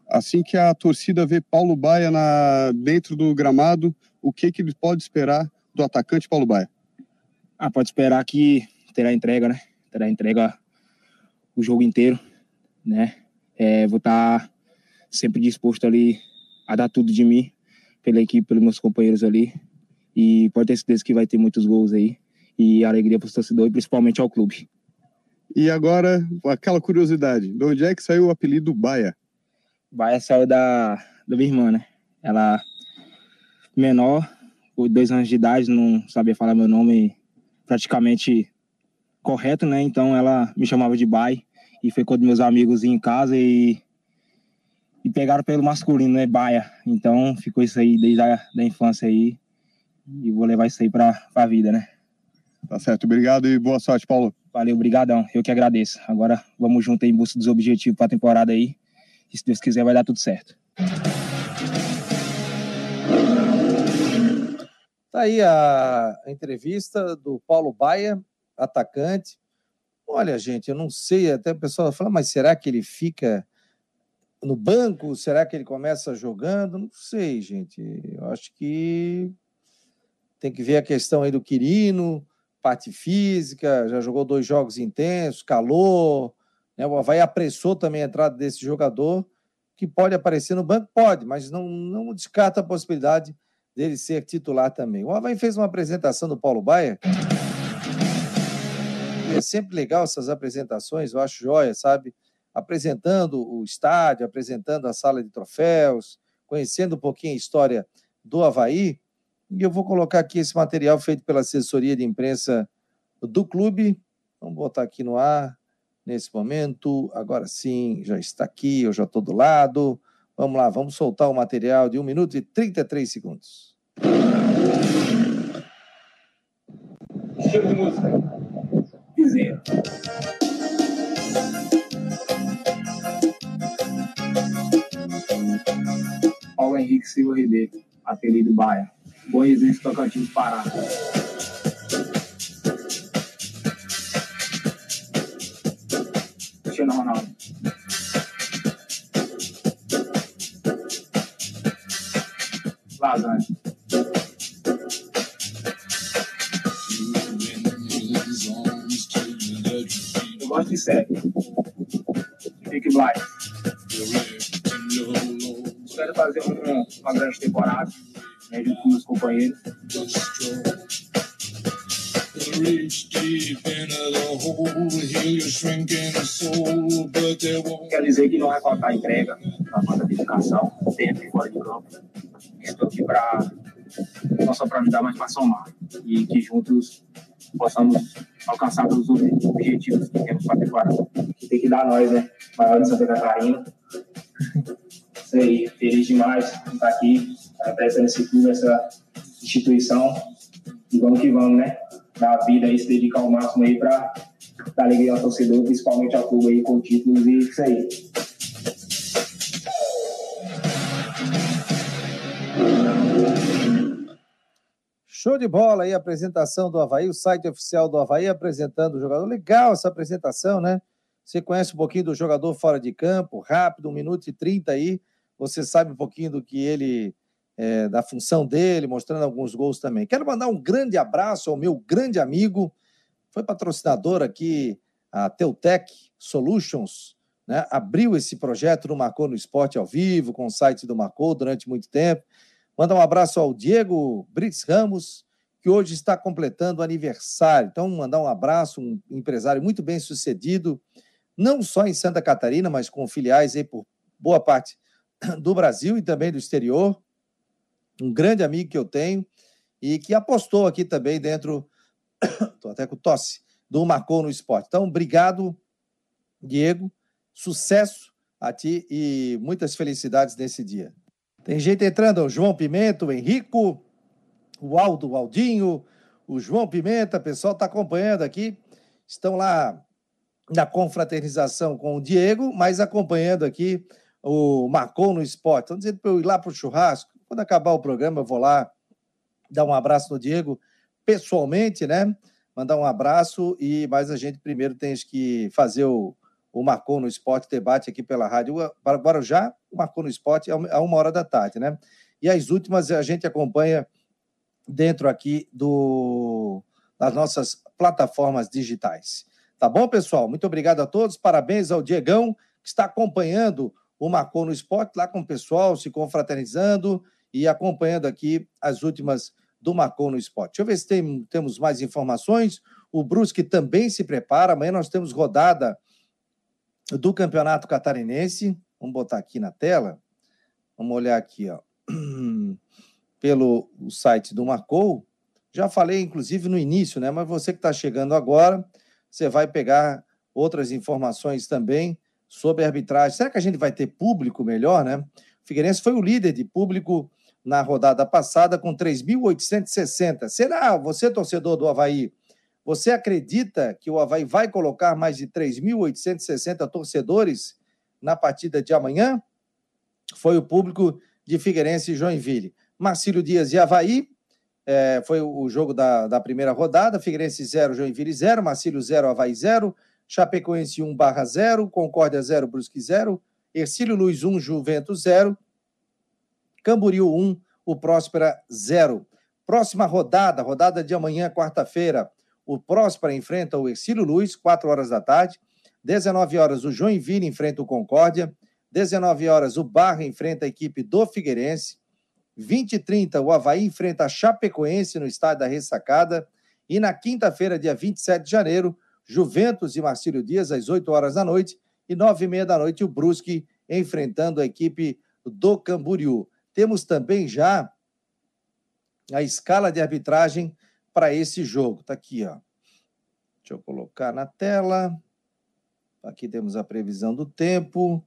assim que a torcida vê Paulo Baia na, dentro do gramado, o que, que ele pode esperar do atacante Paulo Baia? Ah, pode esperar que terá entrega, né? Terá entrega o jogo inteiro, né? É, vou estar tá sempre disposto ali a dar tudo de mim pela equipe, pelos meus companheiros ali. E pode ter certeza que vai ter muitos gols aí. E alegria para os torcedores, principalmente ao clube. E agora, aquela curiosidade, de onde é que saiu o apelido Baia? Baia saiu da, da minha irmã, né? Ela, menor, com dois anos de idade, não sabia falar meu nome praticamente correto, né? Então ela me chamava de Bai. E foi quando meus amigos em casa e, e pegaram pelo masculino, né? Baia. Então ficou isso aí desde a da infância aí. E vou levar isso aí para a vida, né? Tá certo. Obrigado e boa sorte, Paulo. Valeu, obrigadão. Eu que agradeço. Agora vamos junto em busca dos objetivos para a temporada aí. E se Deus quiser vai dar tudo certo. Tá aí a entrevista do Paulo Baia, atacante. Olha, gente, eu não sei, até o pessoal fala, mas será que ele fica no banco? Será que ele começa jogando? Não sei, gente. Eu acho que tem que ver a questão aí do Quirino, parte física, já jogou dois jogos intensos, calor. Né? O Havaí apressou também a entrada desse jogador, que pode aparecer no banco? Pode, mas não, não descarta a possibilidade dele ser titular também. O Havaí fez uma apresentação do Paulo Baia. É sempre legal essas apresentações, eu acho joia, sabe? apresentando o estádio, apresentando a sala de troféus, conhecendo um pouquinho a história do Havaí. E eu vou colocar aqui esse material feito pela assessoria de imprensa do clube. Vamos botar aqui no ar nesse momento. Agora sim, já está aqui, eu já estou do lado. Vamos lá, vamos soltar o material de 1 minuto e 33 segundos. Chega de música. Vizinho. Paulo Henrique Silva Ribeiro, apelido Baia. Bom exemplo Tocantins Pará. Lasanha. Eu gosto de série. Big Blind. Espero fazer uma, uma grande temporada, né, junto com meus companheiros. Quer dizer que não vai faltar entrega, vai faltar dedicação, e fora de campo. Para não só para ajudar, mas para somar. E que juntos possamos alcançar os objetivos que temos para a. Que tem que dar nós, né? Maior de Santa Catarina. Isso aí, feliz demais de estar aqui, prestando esse clube, essa instituição. E vamos que vamos, né? Dar a vida aí, se dedicar ao máximo aí para dar alegria ao torcedor, principalmente ao clube aí com títulos e isso aí. Show de bola aí a apresentação do Havaí, o site oficial do Havaí apresentando o jogador. Legal essa apresentação, né? Você conhece um pouquinho do jogador fora de campo, rápido, um minuto e trinta aí. Você sabe um pouquinho do que ele, é, da função dele, mostrando alguns gols também. Quero mandar um grande abraço ao meu grande amigo, foi patrocinador aqui, a Teutec Solutions, né? Abriu esse projeto no Marcou no Esporte ao vivo, com o site do Marcou durante muito tempo. Mandar um abraço ao Diego Brits Ramos, que hoje está completando aniversário. Então, mandar um abraço, um empresário muito bem sucedido, não só em Santa Catarina, mas com filiais aí por boa parte do Brasil e também do exterior. Um grande amigo que eu tenho e que apostou aqui também dentro, estou até com tosse, do Marcou no Esporte. Então, obrigado, Diego, sucesso a ti e muitas felicidades nesse dia. Tem gente entrando, o João Pimenta, o Henrico, o Aldo, o Aldinho, o João Pimenta, o pessoal está acompanhando aqui. Estão lá na confraternização com o Diego, mas acompanhando aqui o Marcon no esporte. Estão dizendo para eu ir lá para o churrasco. Quando acabar o programa, eu vou lá dar um abraço no Diego pessoalmente, né? Mandar um abraço e mais a gente primeiro tem que fazer o, o Marcou no Esporte debate aqui pela rádio Guarujá, o Marcou no Esporte a uma hora da tarde, né? E as últimas a gente acompanha dentro aqui do das nossas plataformas digitais. Tá bom, pessoal? Muito obrigado a todos. Parabéns ao Diegão, que está acompanhando o Marcou no Esporte, lá com o pessoal, se confraternizando e acompanhando aqui as últimas do Marcou no Esporte. Deixa eu ver se tem, temos mais informações. O Brusque também se prepara. Amanhã nós temos rodada do Campeonato Catarinense. Vamos botar aqui na tela. Vamos olhar aqui, ó. Pelo site do Marcou. Já falei, inclusive, no início, né? Mas você que está chegando agora, você vai pegar outras informações também sobre arbitragem. Será que a gente vai ter público melhor, né? O Figueirense foi o líder de público na rodada passada com 3.860. Será, você, torcedor do Havaí, você acredita que o Havaí vai colocar mais de 3.860 torcedores na partida de amanhã? Foi o público de Figueirense e Joinville. Marcílio Dias e Havaí, é, foi o jogo da, da primeira rodada. Figueirense 0, Joinville 0, Marcílio 0, Havaí 0, Chapecoense 1 barra 0, Concórdia 0, Brusque 0, Ercílio Luiz 1, Juventus 0, Camboriú 1, o Próspera 0. Próxima rodada, rodada de amanhã, quarta-feira, o Próspera enfrenta o Ercílio Luz, 4 horas da tarde. 19 horas, o Joinville enfrenta o Concórdia. 19 horas, o Barra enfrenta a equipe do Figueirense. 20 e 30, o Havaí enfrenta a Chapecoense no estádio da Ressacada. E na quinta-feira, dia 27 de janeiro, Juventus e Marcílio Dias, às 8 horas da noite, e nove e meia da noite o Brusque enfrentando a equipe do Camboriú. Temos também já a escala de arbitragem para esse jogo. Está aqui, ó. Deixa eu colocar na tela. Aqui temos a previsão do tempo.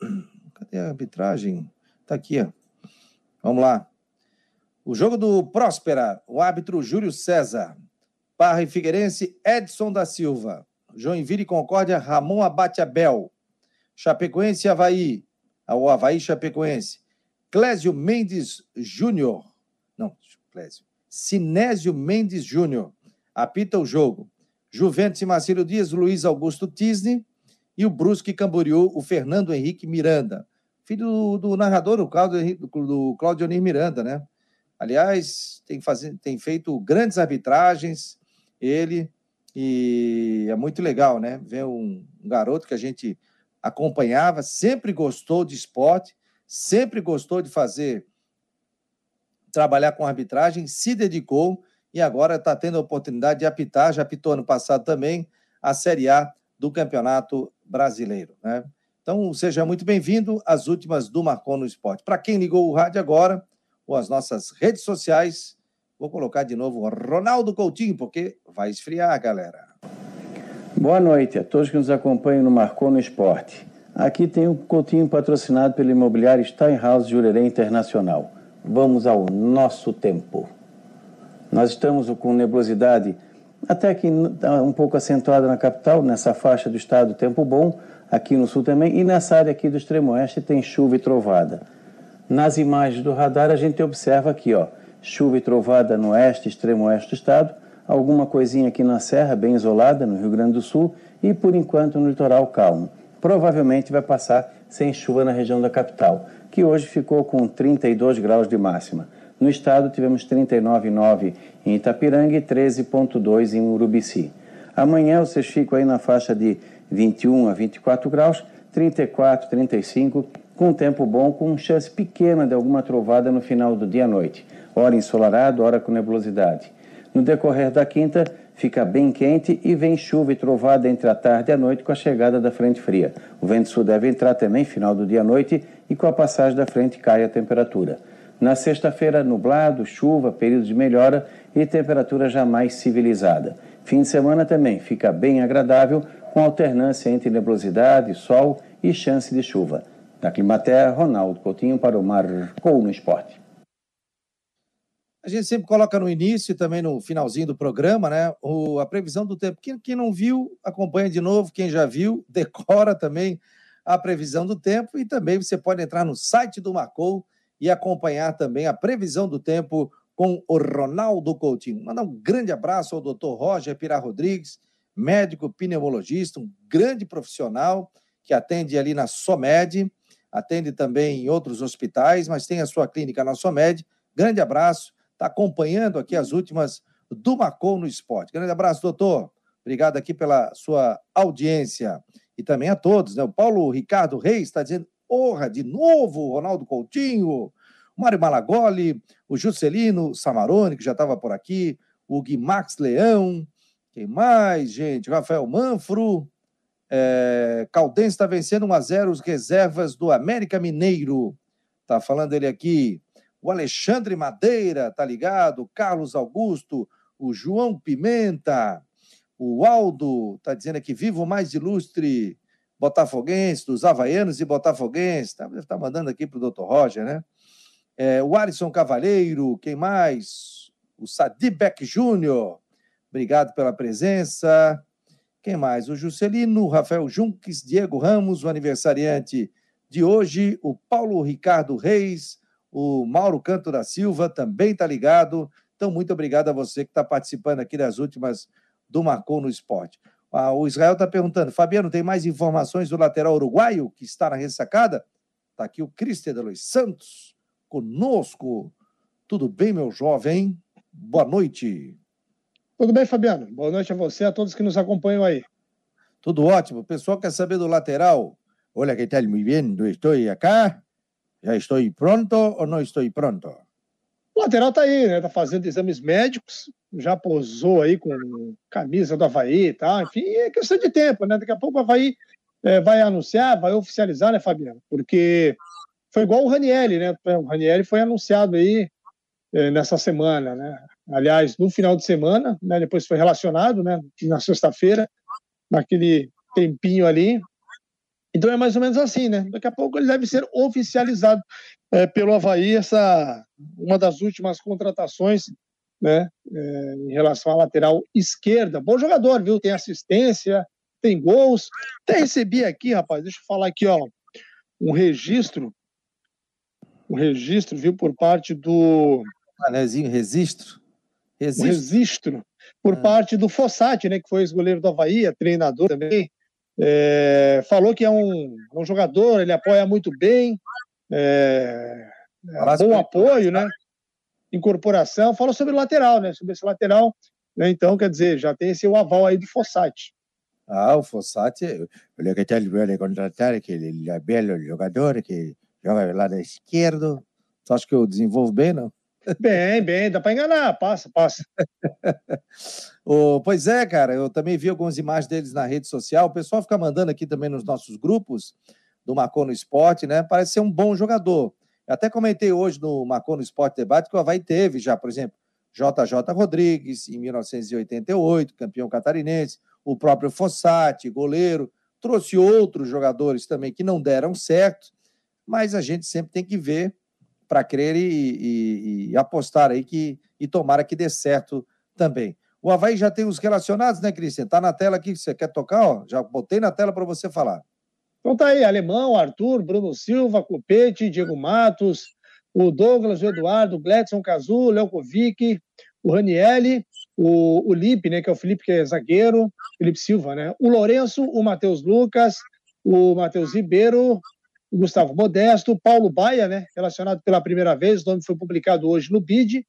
Cadê a arbitragem? Está aqui, ó. Vamos lá. O jogo do Próspera, o árbitro Júlio César. Barra e Figueirense, Edson da Silva. Joinville e Concórdia, Ramon Abate Abel. Chapecoense e Havaí. O Havaí Chapecoense. Clésio Mendes Júnior. Não, Clésio. Sinésio Mendes Júnior. Apita o jogo. Juventus e Marcelo Dias, Luiz Augusto Tisne. E o Brusque Camboriú, o Fernando Henrique Miranda. Filho do, do narrador, o Cláudio, do Cláudio Onir Miranda, né? Aliás, tem, fazer, tem feito grandes arbitragens, ele, e é muito legal, né? Ver um, um garoto que a gente acompanhava, sempre gostou de esporte, sempre gostou de fazer, trabalhar com arbitragem, se dedicou e agora está tendo a oportunidade de apitar, já apitou ano passado também, a Série A do Campeonato Brasileiro. Né? Então, seja muito bem-vindo às últimas do Marcon no Esporte. Para quem ligou o rádio agora, ou as nossas redes sociais, vou colocar de novo Ronaldo Coutinho, porque vai esfriar, galera. Boa noite a todos que nos acompanham no Marcon no Esporte. Aqui tem o Coutinho patrocinado pelo imobiliário Steinhaus Jurerê Internacional. Vamos ao nosso tempo. Nós estamos com nebulosidade até que tá um pouco acentuada na capital, nessa faixa do estado, tempo bom, aqui no sul também, e nessa área aqui do extremo oeste tem chuva e trovada. Nas imagens do radar a gente observa aqui, ó, chuva e trovada no oeste, extremo oeste do estado, alguma coisinha aqui na serra, bem isolada, no Rio Grande do Sul, e por enquanto no litoral calmo provavelmente vai passar sem chuva na região da capital, que hoje ficou com 32 graus de máxima. No estado tivemos 39,9 em Itapiranga e 13,2 em Urubici. Amanhã vocês ficam aí na faixa de 21 a 24 graus, 34, 35, com tempo bom, com chance pequena de alguma trovada no final do dia à noite. Hora ensolarado, hora com nebulosidade. No decorrer da quinta, fica bem quente e vem chuva e trovada entre a tarde e a noite com a chegada da frente fria. O vento sul deve entrar também final do dia à noite e com a passagem da frente cai a temperatura. Na sexta-feira, nublado, chuva, período de melhora e temperatura já mais civilizada. Fim de semana também fica bem agradável, com alternância entre nebulosidade, sol e chance de chuva. Na Climaterra, Ronaldo Coutinho para o Marcou no Esporte. A gente sempre coloca no início e também no finalzinho do programa, né? O, a previsão do tempo. Quem, quem não viu, acompanha de novo. Quem já viu, decora também a previsão do tempo. E também você pode entrar no site do Marcou e acompanhar também a previsão do tempo com o Ronaldo Coutinho. Mandar um grande abraço ao doutor Roger Pirá Rodrigues, médico pneumologista, um grande profissional que atende ali na SOMED, atende também em outros hospitais, mas tem a sua clínica na SOMED. Grande abraço está acompanhando aqui as últimas do Macon no Esporte. Grande abraço, doutor. Obrigado aqui pela sua audiência. E também a todos, né? O Paulo Ricardo Reis está dizendo, porra, de novo, Ronaldo Coutinho, o Mário Malagoli, o Juscelino Samarone, que já estava por aqui, o Guimax Leão, quem mais, gente? Rafael Manfro, é, Caldense está vencendo 1 a 0 os reservas do América Mineiro. Tá falando ele aqui o Alexandre Madeira, tá ligado? Carlos Augusto, o João Pimenta, o Aldo, tá dizendo aqui, vivo mais ilustre botafoguense, dos havaianos e botafoguenses, tá, tá mandando aqui para o doutor Roger, né? É, o Alisson Cavalheiro, quem mais? O Sadibek Júnior, obrigado pela presença. Quem mais? O Juscelino, Rafael Junques, Diego Ramos, o aniversariante de hoje, o Paulo Ricardo Reis, o Mauro Canto da Silva também está ligado. Então, muito obrigado a você que está participando aqui das últimas do Marcou no Esporte. Ah, o Israel está perguntando, Fabiano, tem mais informações do lateral uruguaio que está na ressacada? Está aqui o Cristian de Luiz Santos conosco. Tudo bem, meu jovem? Boa noite. Tudo bem, Fabiano? Boa noite a você, a todos que nos acompanham aí. Tudo ótimo. O pessoal quer saber do lateral. Olha, que tal? Muito bem, estou aqui. ¿Ya estoy pronto o no estoy pronto? O lateral tá aí, né? Tá fazendo exames médicos, já posou aí com camisa do Havaí e tal. Enfim, é questão de tempo, né? Daqui a pouco o Havaí é, vai anunciar, vai oficializar, né, Fabiano? Porque foi igual o Ranielli, né? O Ranielli foi anunciado aí é, nessa semana, né? Aliás, no final de semana, né? Depois foi relacionado, né? Na sexta-feira, naquele tempinho ali. Então é mais ou menos assim, né? Daqui a pouco ele deve ser oficializado é, pelo Havaí, essa uma das últimas contratações, né? É, em relação à lateral esquerda. Bom jogador, viu? Tem assistência, tem gols. Até recebi aqui, rapaz, deixa eu falar aqui, ó, um registro, um registro, viu, por parte do... Manezinho, registro? Registro. Um registro, por ah. parte do Fossati, né, que foi ex-goleiro do Havaí, é treinador também, é, falou que é um, é um, jogador, ele apoia muito bem, é, é bom apoio, né? Incorporação. Falou sobre o lateral, né? Sobre esse lateral. Né? Então, quer dizer, já tem esse o aval aí do Fossati. Ah, o Fossati, o que ele vuole contratar, que ele é belo jogador, que joga do lado esquerdo. Você acha que eu desenvolvo bem, não? Bem, bem, dá para enganar, passa, passa. oh, pois é, cara, eu também vi algumas imagens deles na rede social. O pessoal fica mandando aqui também nos nossos grupos do Marcou no Esporte, né? Parece ser um bom jogador. Eu até comentei hoje no Marcou no Esporte Debate que o Havaí teve já, por exemplo, JJ Rodrigues, em 1988, campeão catarinense o próprio Fossati, goleiro, trouxe outros jogadores também que não deram certo, mas a gente sempre tem que ver para crer e, e, e, apostar aí que e tomara que dê certo também. O Havaí já tem os relacionados, né, Cristian? Tá na tela aqui, você quer tocar? Ó, já botei na tela para você falar. Então tá aí, Alemão, Arthur, Bruno Silva, Copete, Diego Matos, o Douglas, o Eduardo, o Gledson Cazu, Léo Kovic, o Ranielli, o, o Lipe, né, que é o Felipe, que é zagueiro, Felipe Silva, né? O Lourenço, o Matheus Lucas, o Matheus Ribeiro, o Gustavo Modesto, o Paulo Baia, né, relacionado pela primeira vez, o nome foi publicado hoje no BID,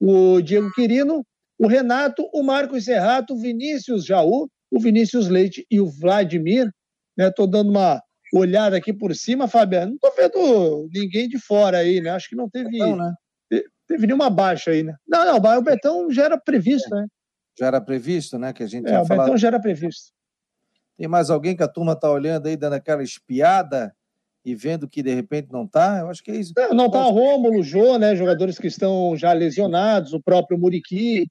o Diego Quirino, o Renato, o Marcos Serrato, o Vinícius Jaú, o Vinícius Leite e o Vladimir, né? Tô dando uma olhada aqui por cima, Fabiano. Não tô vendo ninguém de fora aí, né? Acho que não teve. Não, né? teve nenhuma baixa aí, né? Não, não, o Betão já era previsto, né? Já era previsto, né? Que a gente é, o falado... Betão já era previsto. Tem mais alguém que a turma tá olhando aí, dando aquela espiada e vendo que de repente não tá? Eu acho que é isso. Não, não tá Rômulo, Jô, né? Jogadores que estão já lesionados, o próprio Muriqui,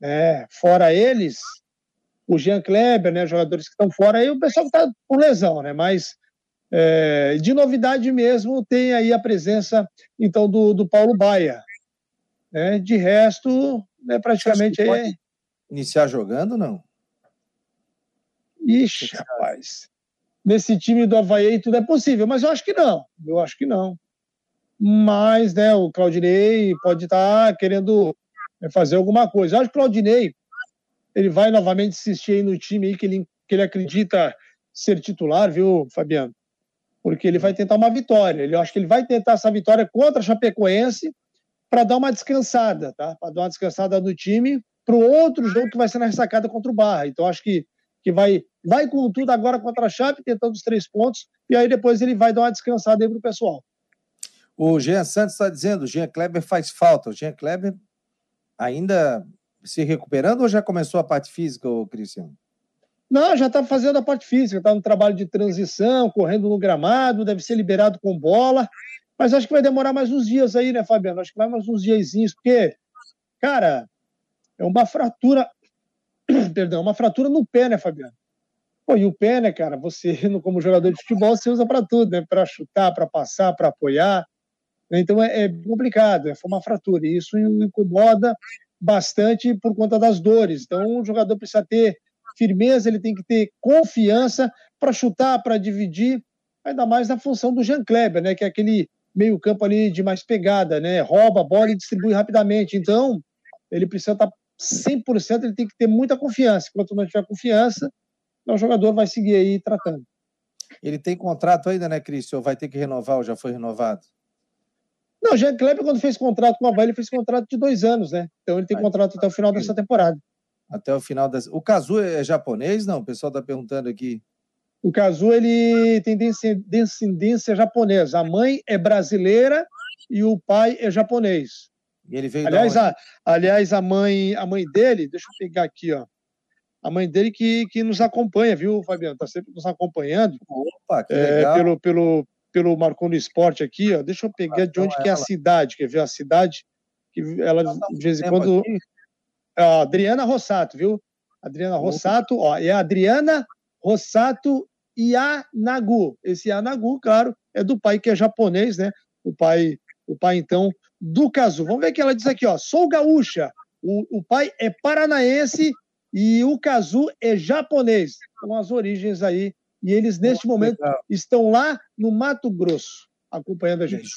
né? fora eles, o Jean Kleber, né? Jogadores que estão fora aí, o pessoal que tá com lesão, né? Mas é, de novidade mesmo, tem aí a presença, então, do, do Paulo Baia, né? De resto, né, praticamente aí. Iniciar jogando, não? Ixi, rapaz. Nesse time do Havaí tudo é possível, mas eu acho que não. Eu acho que não. Mas, né, o Claudinei pode estar tá querendo né, fazer alguma coisa. Eu acho que o Claudinei ele vai novamente insistir aí no time aí que ele, que ele acredita ser titular, viu, Fabiano? Porque ele vai tentar uma vitória. Ele, eu acho que ele vai tentar essa vitória contra a Chapecoense para dar uma descansada, tá? Para dar uma descansada no time para o outro jogo que vai ser na ressacada contra o Barra. Então acho que, que vai, vai com tudo agora contra a Chape, tentando os três pontos, e aí depois ele vai dar uma descansada aí para o pessoal. O Jean Santos está dizendo, o Jean Kleber faz falta. O Jean Kleber ainda se recuperando ou já começou a parte física, Cristiano? Não, já está fazendo a parte física, está no trabalho de transição, correndo no gramado, deve ser liberado com bola. Mas acho que vai demorar mais uns dias aí, né, Fabiano? Acho que vai mais uns diazinhos, porque, cara, é uma fratura, perdão, uma fratura no pé, né, Fabiano? Pô, e o pé, né, cara, você, como jogador de futebol, você usa para tudo, né? Para chutar, para passar, para apoiar. Então é, é complicado, é, uma fratura. E isso incomoda bastante por conta das dores. Então o jogador precisa ter firmeza, ele tem que ter confiança para chutar, para dividir, ainda mais na função do Jean Kleber, né? Que é aquele meio campo ali de mais pegada, né? Rouba a bola e distribui rapidamente. Então, ele precisa estar 100%, ele tem que ter muita confiança. Enquanto não tiver confiança, o jogador vai seguir aí tratando. Ele tem contrato ainda, né, Cristian? Ou vai ter que renovar ou já foi renovado? Não, o Jean Kleber, quando fez contrato com o Havaí, ele fez contrato de dois anos, né? Então ele tem contrato até o final dessa temporada. Até o final dessa. O Kazu é japonês, não? O pessoal está perguntando aqui. O Kazu ele tem descendência japonesa. A mãe é brasileira e o pai é japonês. E ele veio aliás, a, aliás, a mãe, a mãe dele, deixa eu pegar aqui, ó. A mãe dele que, que nos acompanha, viu, Fabiano? Está sempre nos acompanhando. Opa, que é, legal. Pelo, pelo, pelo Marcou no Esporte aqui, ó. Deixa eu pegar ah, de onde então que é a cidade. Quer ver a cidade? Que ela, de vez em quando. Aqui. A Adriana Rossato, viu? Adriana Rossato, ó. É a Adriana Rossato Yanagu. Esse Yanagu, claro, é do pai que é japonês, né? O pai, o pai então, do Cazu. Vamos ver o que ela diz aqui, ó. Sou gaúcha. O, o pai é paranaense e o Kazu é japonês. São as origens aí. E eles, neste momento, legal. estão lá no Mato Grosso, acompanhando a gente.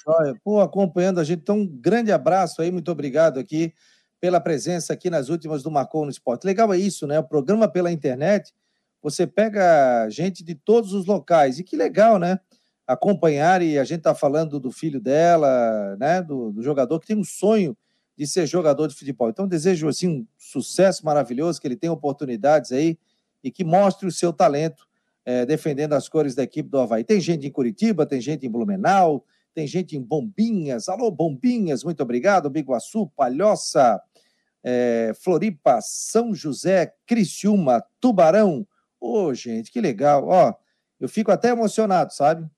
Pô, acompanhando a gente. Então, um grande abraço aí, muito obrigado aqui pela presença aqui nas últimas do Marcou no Esporte. Legal é isso, né? O programa pela internet, você pega gente de todos os locais. E que legal, né? Acompanhar, e a gente está falando do filho dela, né? Do, do jogador que tem um sonho de ser jogador de futebol. Então, desejo assim um sucesso maravilhoso, que ele tenha oportunidades aí e que mostre o seu talento é, defendendo as cores da equipe do Havaí. Tem gente em Curitiba, tem gente em Blumenau, tem gente em Bombinhas. Alô, Bombinhas, muito obrigado. Biguaçu, Palhoça, é, Floripa, São José, Criciúma, Tubarão. Ô, oh, gente, que legal. Ó, eu fico até emocionado, sabe?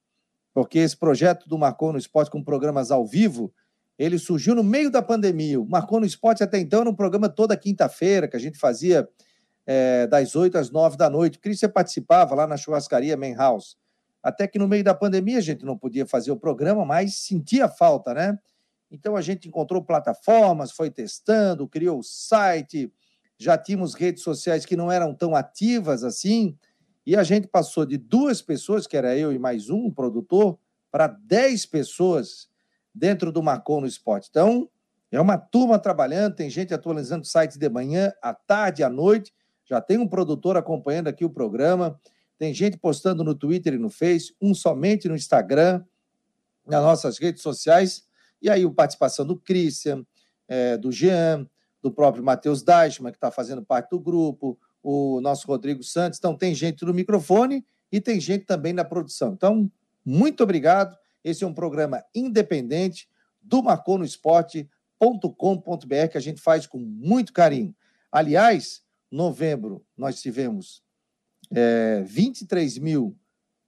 Porque esse projeto do Marcou no Esporte com programas ao vivo ele surgiu no meio da pandemia. Marcou no esporte até então era um programa toda quinta-feira, que a gente fazia é, das 8 às 9 da noite. Cris participava lá na churrascaria Man House. Até que no meio da pandemia a gente não podia fazer o programa, mas sentia falta, né? Então a gente encontrou plataformas, foi testando, criou o site, já tínhamos redes sociais que não eram tão ativas assim, e a gente passou de duas pessoas, que era eu e mais um, um produtor, para dez pessoas dentro do Marcou no Esporte. Então, é uma turma trabalhando, tem gente atualizando sites de manhã, à tarde, à noite. Já tem um produtor acompanhando aqui o programa. Tem gente postando no Twitter e no Face, um somente no Instagram, nas nossas redes sociais. E aí, a participação do Christian, é, do Jean, do próprio Matheus Deichmann, que está fazendo parte do grupo, o nosso Rodrigo Santos. Então, tem gente no microfone e tem gente também na produção. Então, muito obrigado. Esse é um programa independente do marconosport.com.br que a gente faz com muito carinho. Aliás, novembro nós tivemos é, 23 mil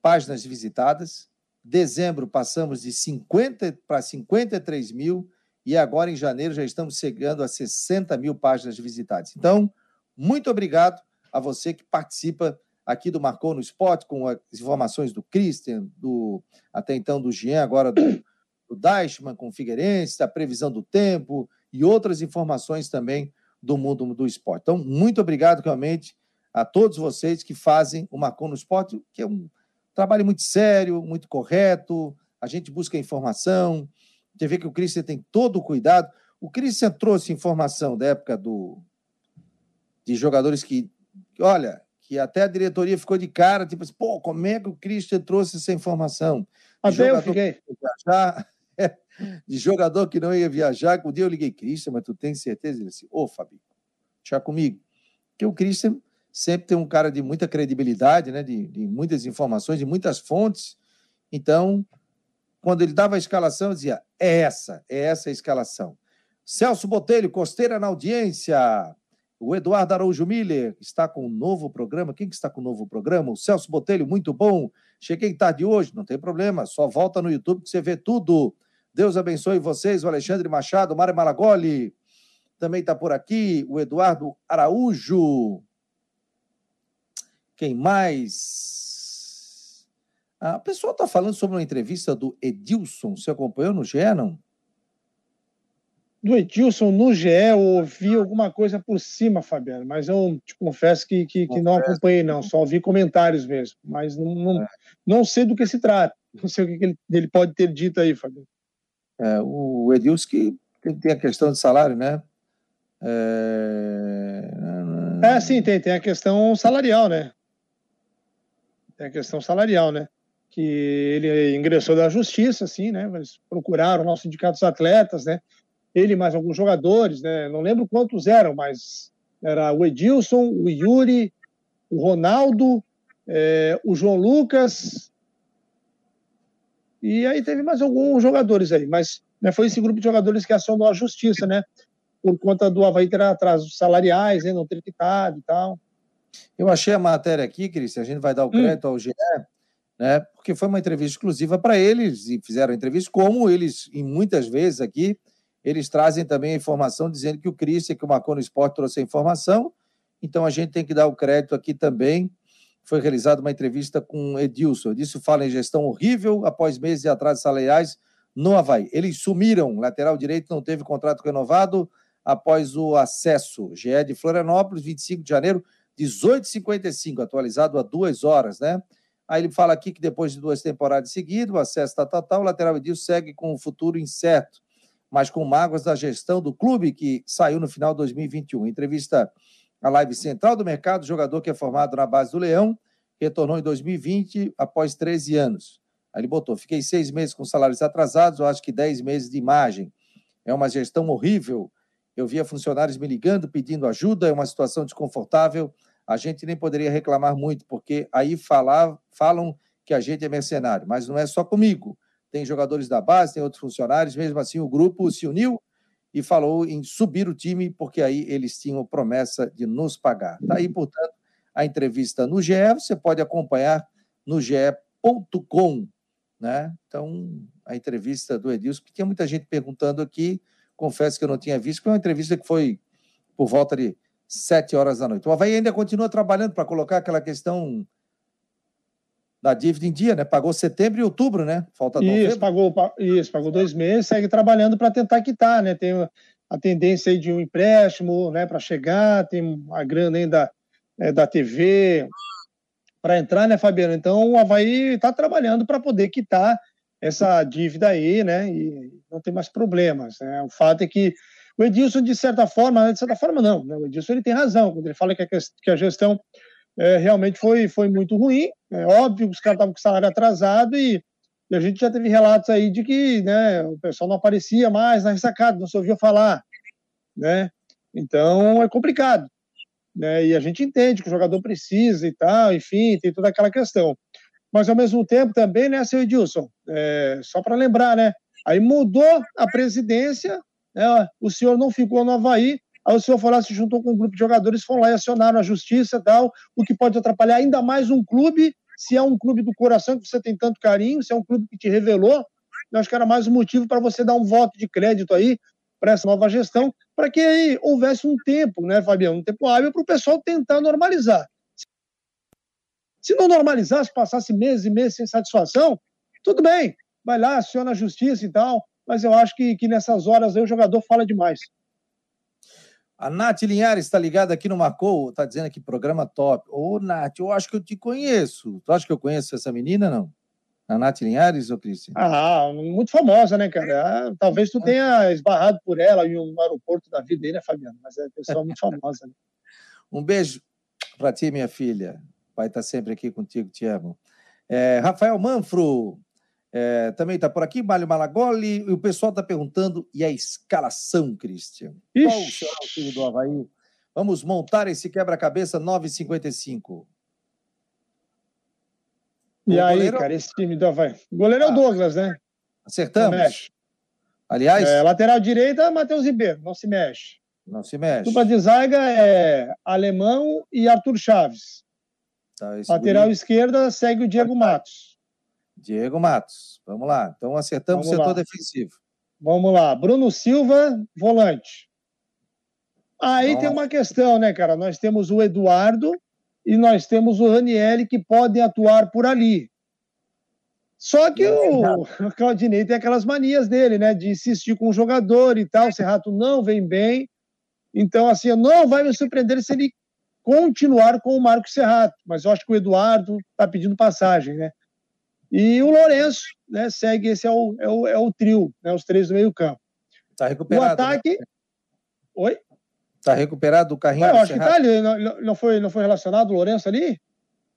páginas visitadas, dezembro passamos de 50 para 53 mil e agora em janeiro já estamos chegando a 60 mil páginas visitadas. Então, muito obrigado a você que participa aqui do Marcou no Esporte, com as informações do Christian, do, até então do Jean, agora do, do Deichmann com o Figueirense, da previsão do tempo e outras informações também do mundo do esporte. Então, muito obrigado realmente a todos vocês que fazem o Marcou no Esporte, que é um trabalho muito sério, muito correto, a gente busca informação, você vê que o Christian tem todo o cuidado. O Christian trouxe informação da época do de jogadores que, olha, que até a diretoria ficou de cara, tipo assim, pô, como é que o Christian trouxe essa informação? Até eu fiquei. Viajar, de jogador que não ia viajar, um dia eu liguei, Christian, mas tu tem certeza? Ele disse, ô, Fabinho, deixa comigo. Porque o Christian sempre tem um cara de muita credibilidade, né, de, de muitas informações, de muitas fontes. Então, quando ele dava a escalação, eu dizia, é essa, é essa a escalação. Celso Botelho, Costeira na audiência. O Eduardo Araújo Miller está com um novo programa. Quem que está com um novo programa? O Celso Botelho, muito bom. Cheguei tarde hoje, não tem problema. Só volta no YouTube que você vê tudo. Deus abençoe vocês. O Alexandre Machado, o Mário Malagoli também está por aqui. O Eduardo Araújo. Quem mais? A pessoa está falando sobre uma entrevista do Edilson. Você acompanhou no GE? Do Edilson no GE, eu ouvi alguma coisa por cima, Fabiano, mas eu te confesso que, que, que não acompanhei, não, só ouvi comentários mesmo, mas não, não, é. não sei do que se trata, não sei o que ele, ele pode ter dito aí, Fabiano. É, o Edilson que tem a questão de salário, né? É... é, sim, tem, tem a questão salarial, né? Tem a questão salarial, né? Que ele ingressou da justiça, assim, né? Mas procuraram o nosso sindicato dos atletas, né? Ele mais alguns jogadores, né? Não lembro quantos eram, mas era o Edilson, o Yuri, o Ronaldo, é, o João Lucas. E aí teve mais alguns jogadores aí, mas né, foi esse grupo de jogadores que acionou a justiça, né? Por conta do Havaí ter atrasos salariais, né, não ter quitado e tal. Eu achei a matéria aqui, Cris, a gente vai dar o hum. crédito hum. ao GE, né? Porque foi uma entrevista exclusiva para eles e fizeram a entrevista, como eles, em muitas vezes aqui, eles trazem também a informação dizendo que o Christian, que o Marcou no Esporte trouxe a informação, então a gente tem que dar o crédito aqui também. Foi realizada uma entrevista com Edilson. Edilson fala em gestão horrível após meses de atrasos salariais no Havaí. Eles sumiram, lateral direito não teve contrato renovado após o acesso. GE de Florianópolis, 25 de janeiro, 18h55, atualizado há duas horas, né? Aí ele fala aqui que depois de duas temporadas seguidas, o acesso está total, o lateral Edilson segue com o futuro incerto mas com mágoas da gestão do clube que saiu no final de 2021. entrevista à live central do mercado, jogador que é formado na base do Leão, retornou em 2020 após 13 anos. Aí ele botou: fiquei seis meses com salários atrasados, eu acho que 10 meses de imagem. É uma gestão horrível. Eu via funcionários me ligando, pedindo ajuda, é uma situação desconfortável. A gente nem poderia reclamar muito, porque aí falar, falam que a gente é mercenário, mas não é só comigo tem jogadores da base, tem outros funcionários, mesmo assim o grupo se uniu e falou em subir o time, porque aí eles tinham promessa de nos pagar. Está aí, portanto, a entrevista no GE, você pode acompanhar no ge.com, né? Então, a entrevista do Edilson, que tinha muita gente perguntando aqui, confesso que eu não tinha visto, foi uma entrevista que foi por volta de sete horas da noite. O Havaí ainda continua trabalhando para colocar aquela questão da dívida em dia, né? Pagou setembro e outubro, né? Falta isso, pagou, isso, pagou dois meses, segue trabalhando para tentar quitar, né? Tem a tendência aí de um empréstimo, né, para chegar, tem a grana ainda é, da TV para entrar, né, Fabiano? Então o Havaí está trabalhando para poder quitar essa dívida aí, né? E não tem mais problemas. Né? O fato é que o Edilson, de certa forma, de certa forma, não, né? o Edilson ele tem razão quando ele fala que a, que a gestão é, realmente foi, foi muito ruim. É óbvio que os caras estavam com salário atrasado e, e, a gente já teve relatos aí de que né, o pessoal não aparecia mais na ressacada, não se ouvia falar. Né? Então é complicado. Né? E a gente entende que o jogador precisa e tal, enfim, tem toda aquela questão. Mas ao mesmo tempo também, né, seu Edilson, é, só para lembrar, né? Aí mudou a presidência, né, o senhor não ficou no Havaí, Aí o senhor foi lá, se juntou com um grupo de jogadores, foram lá e acionaram a justiça e tal, o que pode atrapalhar ainda mais um clube, se é um clube do coração que você tem tanto carinho, se é um clube que te revelou, eu acho que era mais um motivo para você dar um voto de crédito aí para essa nova gestão, para que aí houvesse um tempo, né, Fabiano, um tempo hábil para o pessoal tentar normalizar. Se não normalizar, se passasse meses e meses sem satisfação, tudo bem, vai lá, aciona a justiça e tal, mas eu acho que, que nessas horas aí o jogador fala demais. A Nath Linhares está ligada aqui no Marcou, está dizendo aqui, programa top. Ô, Nath, eu acho que eu te conheço. Tu acha que eu conheço essa menina, não? A Nath Linhares, ou Cristian? Ah, muito famosa, né, cara? Ah, talvez tu ah. tenha esbarrado por ela em um aeroporto da vida aí, né, Fabiano? Mas é pessoa muito famosa. Né? Um beijo para ti, minha filha. O pai está sempre aqui contigo, te amo. É, Rafael Manfro, é, também está por aqui, Mário Malagoli, e o pessoal está perguntando, e a escalação, Cristian? Qual será o time do Havaí? Vamos montar esse quebra-cabeça 9,55. E aí, goleiro... cara, esse time do Havaí? O goleiro ah, é o ah. Douglas, né? Acertamos. Aliás. É, lateral direita, Matheus Ribeiro, não se mexe. Não se mexe. Dupla de zaga é Alemão e Arthur Chaves. Tá, lateral esquerda segue o Diego Matos. Diego Matos. Vamos lá. Então acertamos Vamos o setor lá. defensivo. Vamos lá. Bruno Silva, volante. Aí Nossa. tem uma questão, né, cara? Nós temos o Eduardo e nós temos o Ranielli que podem atuar por ali. Só que o, o Claudinei tem aquelas manias dele, né? De insistir com o jogador e tal. O Serrato não vem bem. Então, assim, não vai me surpreender se ele continuar com o Marco Serrato. Mas eu acho que o Eduardo está pedindo passagem, né? E o Lourenço né, segue, esse é o, é o, é o trio, né, os três do meio campo. Está recuperado. O ataque... Né? Oi? Está recuperado o carrinho? eu acho que está ali. Não, não, foi, não foi relacionado o Lourenço ali?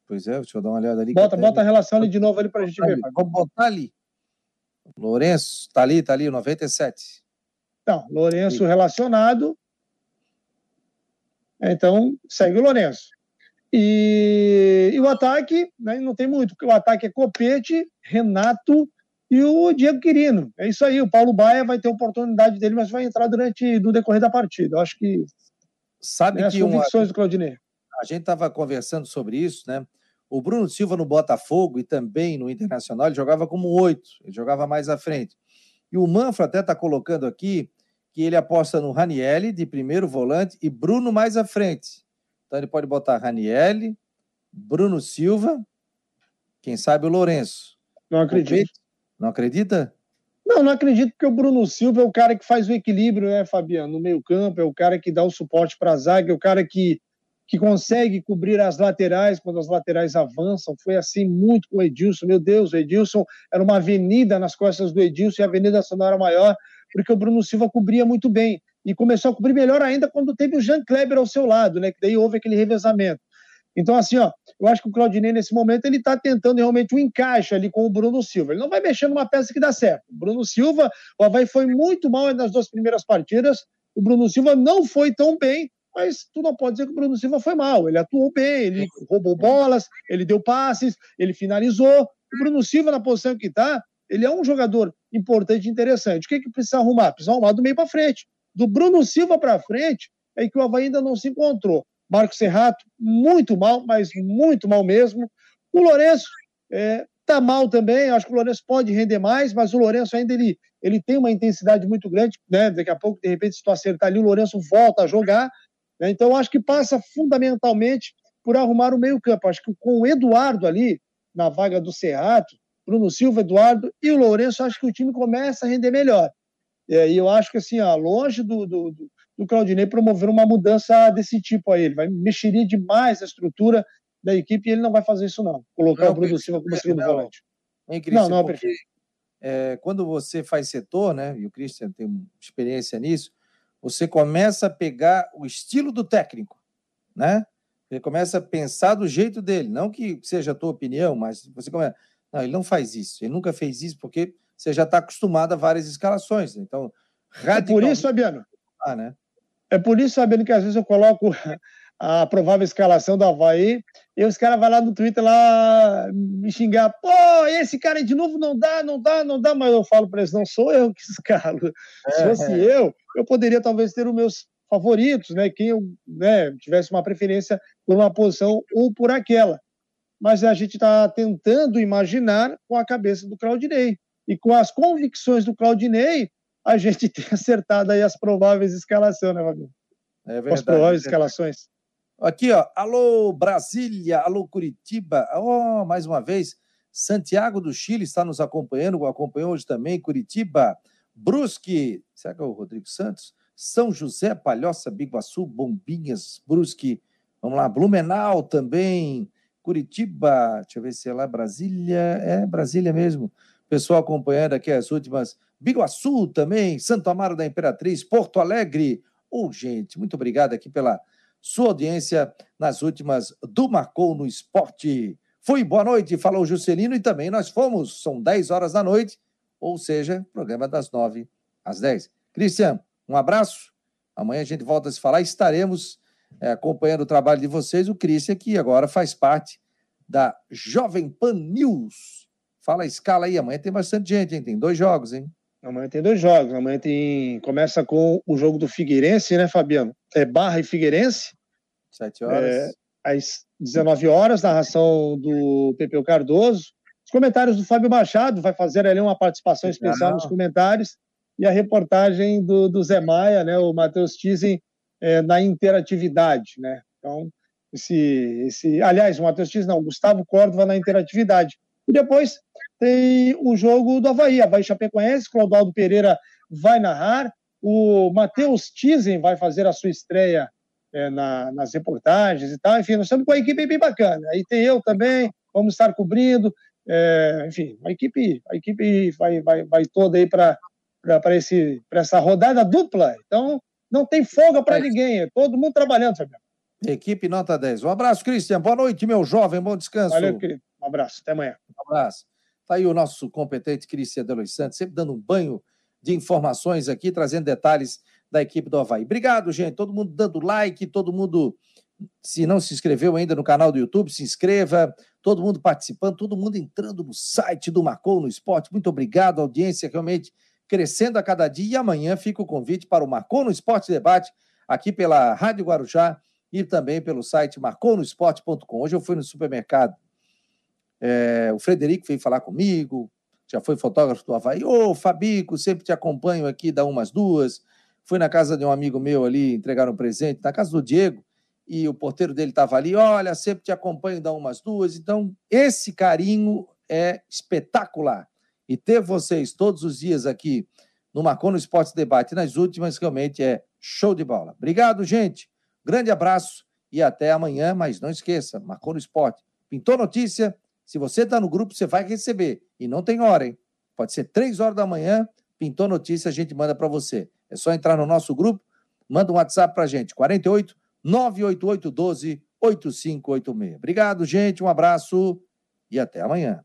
Pois é, deixa eu dar uma olhada ali. Bota, bota a relação ali de novo ali para a gente ver. Vamos botar ali. Lourenço, está ali, está ali, 97. Então, Lourenço relacionado. Então, segue o Lourenço. E, e o ataque, né, não tem muito, porque o ataque é Copete, Renato e o Diego Quirino. É isso aí, o Paulo Baia vai ter oportunidade dele, mas vai entrar durante do decorrer da partida. Eu acho que sabe né, que as convicções uma... do Claudinei. A gente estava conversando sobre isso, né? O Bruno Silva no Botafogo e também no Internacional, ele jogava como oito, ele jogava mais à frente. E o Manfra até está colocando aqui que ele aposta no Ranielli de primeiro volante e Bruno mais à frente. Então ele pode botar Ranielli, Bruno Silva, quem sabe o Lourenço. Não acredito. Não acredita? Não, não acredito, porque o Bruno Silva é o cara que faz o equilíbrio, né, Fabiano? No meio-campo, é o cara que dá o suporte para a zaga, é o cara que, que consegue cobrir as laterais quando as laterais avançam. Foi assim muito com o Edilson. Meu Deus, o Edilson era uma avenida nas costas do Edilson e a Avenida Sonora maior, porque o Bruno Silva cobria muito bem. E começou a cobrir melhor ainda quando teve o Jean Kleber ao seu lado, né? Que daí houve aquele revezamento. Então, assim, ó, eu acho que o Claudinei, nesse momento, ele está tentando realmente um encaixe ali com o Bruno Silva. Ele não vai mexer numa peça que dá certo. O Bruno Silva, o Havaí foi muito mal nas duas primeiras partidas. O Bruno Silva não foi tão bem, mas tu não pode dizer que o Bruno Silva foi mal. Ele atuou bem, ele roubou bolas, ele deu passes, ele finalizou. O Bruno Silva, na posição que está, ele é um jogador importante e interessante. O que, que precisa arrumar? Precisa arrumar do meio para frente. Do Bruno Silva para frente é que o Havaí ainda não se encontrou. Marco Serrato, muito mal, mas muito mal mesmo. O Lourenço é, tá mal também, acho que o Lourenço pode render mais, mas o Lourenço ainda ele, ele tem uma intensidade muito grande, né? Daqui a pouco, de repente, se tu acertar ali, o Lourenço volta a jogar. Né? Então, acho que passa fundamentalmente por arrumar o meio-campo. Acho que com o Eduardo ali, na vaga do Serrato, Bruno Silva, Eduardo e o Lourenço, acho que o time começa a render melhor. É, e eu acho que, assim, ó, longe do, do, do Claudinei promover uma mudança desse tipo aí. Ele vai mexeria demais a estrutura da equipe e ele não vai fazer isso, não. Colocar não, o Bruno Silva como segundo volante. Hein, não, não é perfeito. É, quando você faz setor, né, e o Christian tem experiência nisso, você começa a pegar o estilo do técnico, né? Ele começa a pensar do jeito dele, não que seja a tua opinião, mas você começa, não, ele não faz isso, ele nunca fez isso porque você já está acostumado a várias escalações, então radicalmente... É por isso, Fabiano, ah, né? É por isso, sabendo que às vezes eu coloco a provável escalação do Havaí, e os caras vão lá no Twitter lá me xingar, pô, esse cara de novo não dá, não dá, não dá, mas eu falo para eles, não sou eu que escalo. É, Se fosse é. eu, eu poderia talvez ter os meus favoritos, né? Quem eu né, tivesse uma preferência por uma posição ou por aquela. Mas a gente está tentando imaginar com a cabeça do Claudinei. E com as convicções do Claudinei, a gente tem acertado aí as prováveis escalações, né, Fabio? É verdade. As prováveis é escalações. Aqui, ó. Alô, Brasília, alô, Curitiba. Oh, mais uma vez, Santiago do Chile está nos acompanhando, acompanhou hoje também, Curitiba. Brusque, será que é o Rodrigo Santos? São José, Palhoça, Biguaçu, Bombinhas, Brusque. Vamos lá, Blumenau também, Curitiba, deixa eu ver se é lá, Brasília, é Brasília mesmo. Pessoal acompanhando aqui as últimas Biguaçu também, Santo Amaro da Imperatriz, Porto Alegre. Oh, gente, muito obrigado aqui pela sua audiência nas últimas do Marcou no Esporte. Foi boa noite, falou Juscelino e também nós fomos. São 10 horas da noite, ou seja, programa das 9 às 10. Cristian, um abraço. Amanhã a gente volta a se falar. Estaremos é, acompanhando o trabalho de vocês. O Cristian, que agora faz parte da Jovem Pan News. Fala a escala aí. Amanhã tem bastante gente, hein? Tem dois jogos, hein? Amanhã tem dois jogos. Amanhã tem. Começa com o jogo do Figueirense, né, Fabiano? É Barra e Figueirense. Sete horas. É, às 19 horas, narração do Pepeu Cardoso. Os comentários do Fábio Machado, vai fazer ali uma participação especial nos comentários. E a reportagem do, do Zé Maia, né, o Matheus Tizen, é, na interatividade, né? Então, esse, esse, aliás, o Matheus Tizen não, o Gustavo Córdova na interatividade. E depois tem o jogo do Havaí. Havaí Chapecoense, Clodoaldo Pereira vai narrar, o Matheus Tizen vai fazer a sua estreia é, na, nas reportagens e tal. Enfim, nós estamos com uma equipe bem bacana. Aí tem eu também, vamos estar cobrindo. É, enfim, a equipe, a equipe vai, vai, vai toda aí para essa rodada dupla. Então, não tem folga para é. ninguém, é todo mundo trabalhando, Fabiano. Equipe nota 10. Um abraço, Cristian. Boa noite, meu jovem. Bom descanso. Valeu, querido. Um abraço. Até amanhã. Um abraço. Está aí o nosso competente Cristian Delois Santos, sempre dando um banho de informações aqui, trazendo detalhes da equipe do Havaí. Obrigado, gente. Todo mundo dando like, todo mundo Se não se inscreveu ainda no canal do YouTube, se inscreva. Todo mundo participando, todo mundo entrando no site do Marcou no Esporte. Muito obrigado, audiência realmente crescendo a cada dia. E amanhã fica o convite para o Marcou no Esporte Debate, aqui pela Rádio Guarujá e também pelo site marconosport.com. Hoje eu fui no supermercado, é, o Frederico veio falar comigo, já foi fotógrafo do Havaí. Ô, oh, Fabico, sempre te acompanho aqui, dá umas duas. Fui na casa de um amigo meu ali, entregar um presente, na casa do Diego, e o porteiro dele estava ali. Olha, sempre te acompanho, dá umas duas. Então, esse carinho é espetacular. E ter vocês todos os dias aqui no Marcou Esporte Debate, nas últimas, realmente é show de bola. Obrigado, gente. Grande abraço e até amanhã. Mas não esqueça, Marcou no Esporte. Pintou notícia? Se você está no grupo, você vai receber. E não tem hora, hein? Pode ser três horas da manhã, pintou notícia, a gente manda para você. É só entrar no nosso grupo, manda um WhatsApp para a gente, 48 988 12 8586. Obrigado, gente, um abraço e até amanhã.